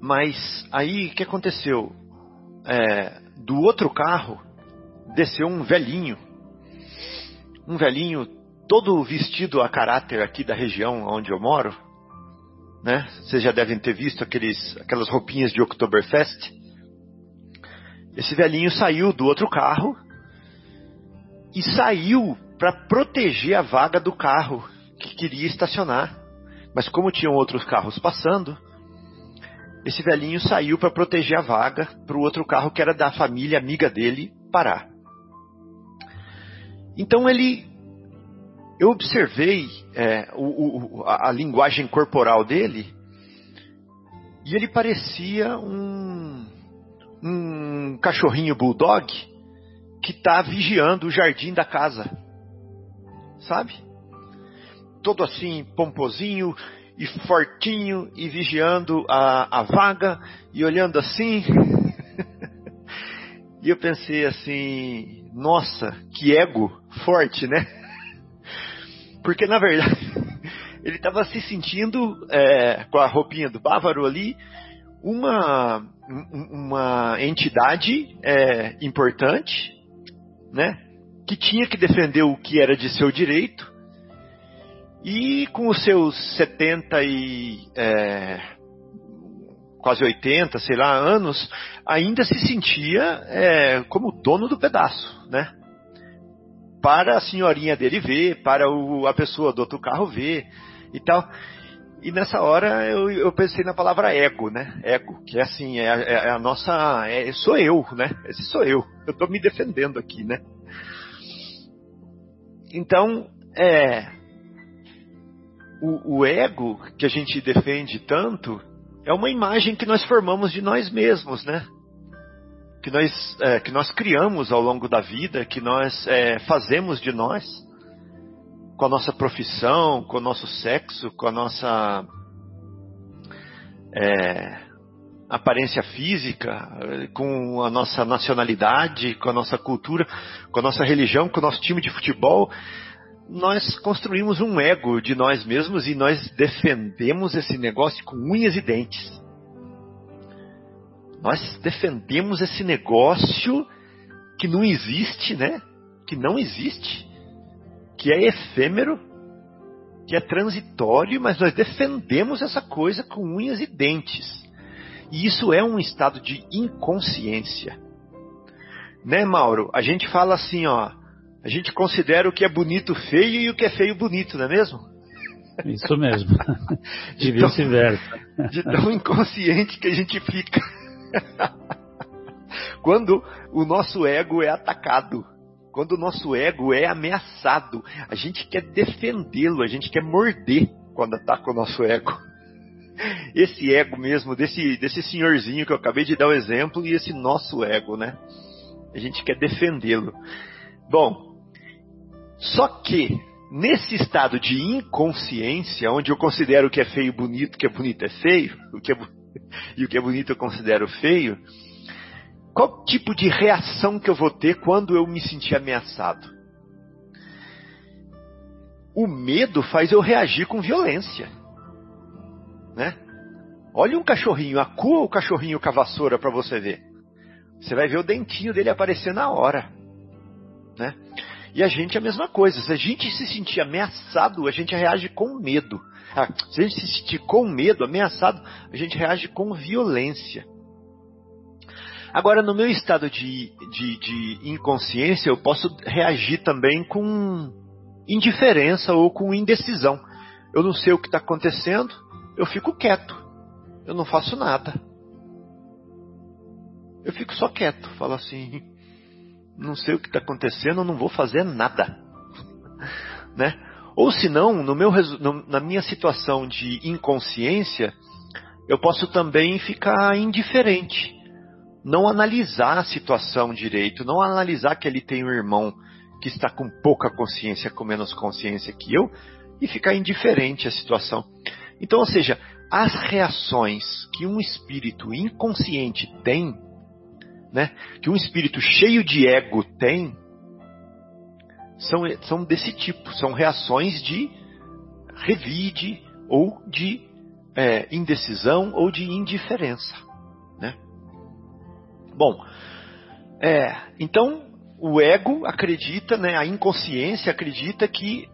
Mas aí o que aconteceu? É, do outro carro desceu um velhinho, um velhinho todo vestido a caráter aqui da região onde eu moro, né? Vocês já devem ter visto aqueles, aquelas roupinhas de Oktoberfest. Esse velhinho saiu do outro carro e saiu para proteger a vaga do carro que queria estacionar. Mas como tinham outros carros passando, esse velhinho saiu para proteger a vaga para o outro carro que era da família amiga dele parar. Então ele, eu observei é, o, o, a, a linguagem corporal dele e ele parecia um, um cachorrinho bulldog que está vigiando o jardim da casa, sabe? Todo assim, pomposinho e fortinho e vigiando a, a vaga e olhando assim. e eu pensei assim, nossa, que ego forte, né? Porque na verdade ele estava se sentindo é, com a roupinha do bávaro ali uma uma entidade é, importante, né? Que tinha que defender o que era de seu direito e com os seus 70 e é, quase 80, sei lá, anos, ainda se sentia é, como dono do pedaço, né? Para a senhorinha dele ver, para o, a pessoa do outro carro ver e tal. E nessa hora eu, eu pensei na palavra ego, né? Ego, que é assim, é, é, é a nossa. É, sou eu, né? Esse sou eu. Eu estou me defendendo aqui, né? Então, é. O, o ego que a gente defende tanto é uma imagem que nós formamos de nós mesmos, né? Que nós, é, que nós criamos ao longo da vida, que nós é, fazemos de nós com a nossa profissão, com o nosso sexo, com a nossa é, aparência física, com a nossa nacionalidade, com a nossa cultura, com a nossa religião, com o nosso time de futebol, nós construímos um ego de nós mesmos e nós defendemos esse negócio com unhas e dentes. Nós defendemos esse negócio que não existe, né? Que não existe que é efêmero, que é transitório, mas nós defendemos essa coisa com unhas e dentes. E isso é um estado de inconsciência. Né, Mauro? A gente fala assim, ó, a gente considera o que é bonito feio e o que é feio bonito, não é mesmo? Isso mesmo. De vice-versa. De tão inconsciente que a gente fica. Quando o nosso ego é atacado quando o nosso ego é ameaçado, a gente quer defendê-lo, a gente quer morder quando ataca o nosso ego. Esse ego mesmo, desse, desse senhorzinho que eu acabei de dar o exemplo, e esse nosso ego, né? A gente quer defendê-lo. Bom, só que nesse estado de inconsciência, onde eu considero o que é feio bonito, o que é bonito é feio, o que é, e o que é bonito eu considero feio, qual tipo de reação que eu vou ter quando eu me sentir ameaçado? O medo faz eu reagir com violência. Né? Olha um cachorrinho, acua o cachorrinho com a vassoura para você ver. Você vai ver o dentinho dele aparecer na hora. Né? E a gente é a mesma coisa. Se a gente se sentir ameaçado, a gente reage com medo. Ah, se a gente se sentir com medo, ameaçado, a gente reage com violência. Agora, no meu estado de, de, de inconsciência, eu posso reagir também com indiferença ou com indecisão. Eu não sei o que está acontecendo, eu fico quieto. Eu não faço nada. Eu fico só quieto, falo assim, não sei o que está acontecendo, eu não vou fazer nada, né? Ou se não, na minha situação de inconsciência, eu posso também ficar indiferente não analisar a situação direito, não analisar que ele tem um irmão que está com pouca consciência, com menos consciência que eu, e ficar indiferente à situação. Então, ou seja, as reações que um espírito inconsciente tem, né, que um espírito cheio de ego tem, são, são desse tipo, são reações de revide ou de é, indecisão ou de indiferença. Bom, é, então o ego acredita, né, a inconsciência acredita que,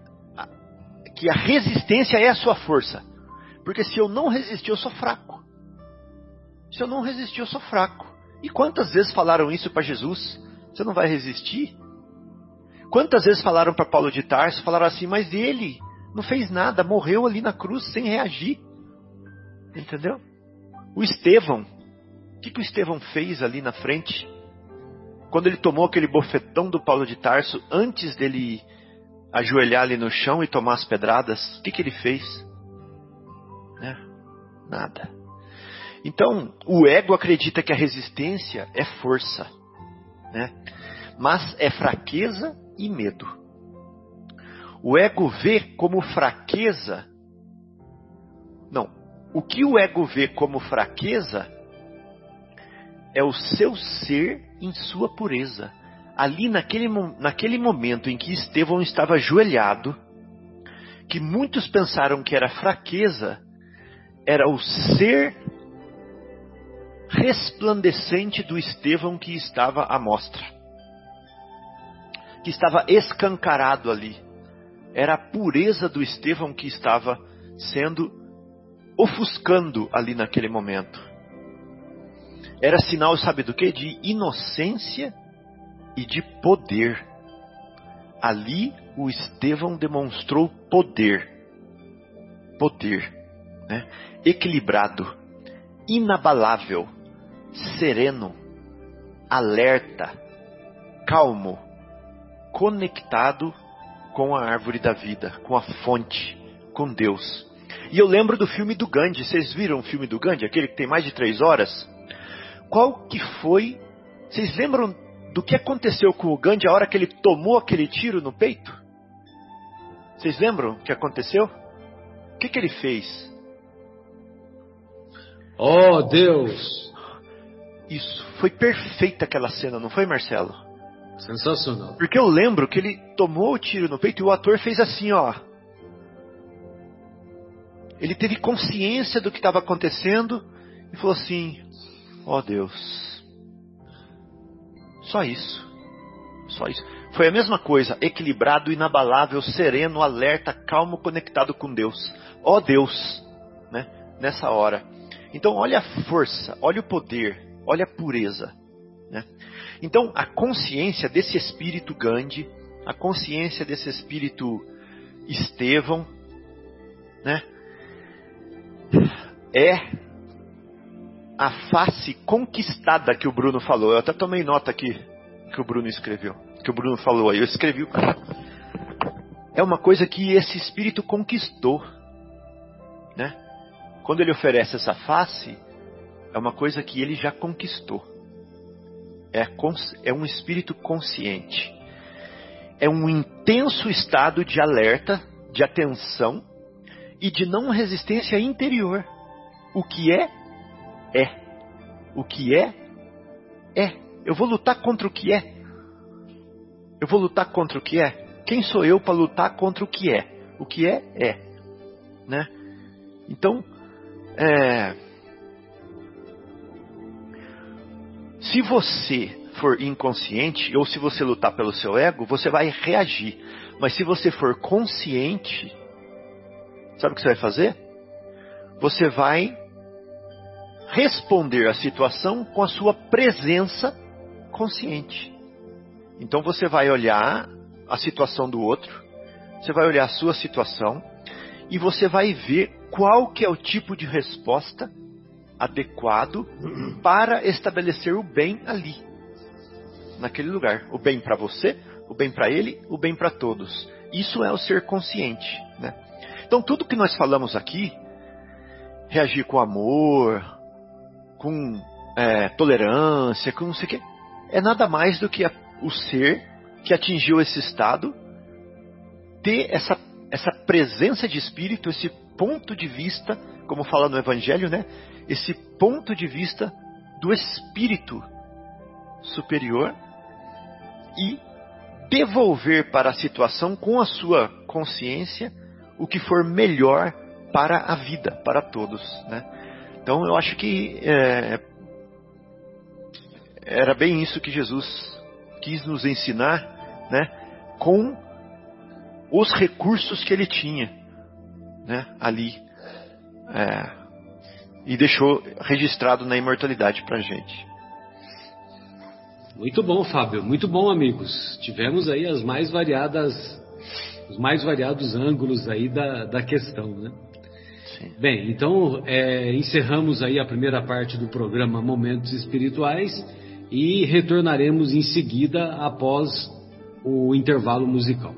que a resistência é a sua força. Porque se eu não resistir, eu sou fraco. Se eu não resistir, eu sou fraco. E quantas vezes falaram isso para Jesus? Você não vai resistir? Quantas vezes falaram para Paulo de Tarso, falaram assim, mas ele não fez nada, morreu ali na cruz sem reagir. Entendeu? O Estevão, o que, que o Estevão fez ali na frente? Quando ele tomou aquele bofetão do Paulo de Tarso, antes dele ajoelhar ali no chão e tomar as pedradas, o que, que ele fez? Né? Nada. Então, o ego acredita que a resistência é força, né? mas é fraqueza e medo. O ego vê como fraqueza. Não. O que o ego vê como fraqueza é o seu ser em sua pureza. Ali naquele, naquele momento em que Estevão estava ajoelhado, que muitos pensaram que era fraqueza, era o ser resplandecente do Estevão que estava à mostra que estava escancarado ali. Era a pureza do Estevão que estava sendo ofuscando ali naquele momento. Era sinal, sabe do que? De inocência e de poder. Ali o Estevão demonstrou poder. Poder. Né? Equilibrado, inabalável, sereno, alerta, calmo, conectado com a árvore da vida, com a fonte, com Deus. E eu lembro do filme do Gandhi. Vocês viram o filme do Gandhi, aquele que tem mais de três horas? Qual que foi? Vocês lembram do que aconteceu com o Gandhi a hora que ele tomou aquele tiro no peito? Vocês lembram o que aconteceu? O que, que ele fez? Oh Deus! Isso, foi perfeita aquela cena, não foi, Marcelo? Sensacional. Porque eu lembro que ele tomou o tiro no peito e o ator fez assim, ó. Ele teve consciência do que estava acontecendo e falou assim: Ó oh Deus. Só isso. Só isso. Foi a mesma coisa, equilibrado, inabalável, sereno, alerta, calmo, conectado com Deus. Ó oh Deus, né? Nessa hora. Então, olha a força, olha o poder, olha a pureza, né? Então, a consciência desse espírito Gandhi, a consciência desse espírito Estevão, né, é a face conquistada que o Bruno falou. Eu até tomei nota aqui que o Bruno escreveu, que o Bruno falou aí. Eu escrevi. É uma coisa que esse espírito conquistou, né? Quando ele oferece essa face, é uma coisa que ele já conquistou é, é um espírito consciente. É um intenso estado de alerta, de atenção e de não resistência interior. O que é, é. O que é, é. Eu vou lutar contra o que é. Eu vou lutar contra o que é. Quem sou eu para lutar contra o que é? O que é, é. Né? Então, é, Se você for inconsciente, ou se você lutar pelo seu ego, você vai reagir. Mas se você for consciente, sabe o que você vai fazer? Você vai responder à situação com a sua presença consciente. Então você vai olhar a situação do outro, você vai olhar a sua situação e você vai ver qual que é o tipo de resposta adequado para estabelecer o bem ali, naquele lugar. O bem para você, o bem para ele, o bem para todos. Isso é o ser consciente. Né? Então, tudo que nós falamos aqui, reagir com amor, com é, tolerância, com não sei o quê, é nada mais do que a, o ser que atingiu esse estado ter essa, essa presença de espírito, esse ponto de vista, como fala no Evangelho, né? esse ponto de vista do espírito superior e devolver para a situação com a sua consciência o que for melhor para a vida, para todos. Né? Então eu acho que é, era bem isso que Jesus quis nos ensinar, né? com os recursos que ele tinha né? ali. É, e deixou registrado na imortalidade para a gente. Muito bom, Fábio. Muito bom, amigos. Tivemos aí as mais variadas, os mais variados ângulos aí da, da questão, né? Sim. Bem, então é, encerramos aí a primeira parte do programa Momentos Espirituais e retornaremos em seguida após o intervalo musical.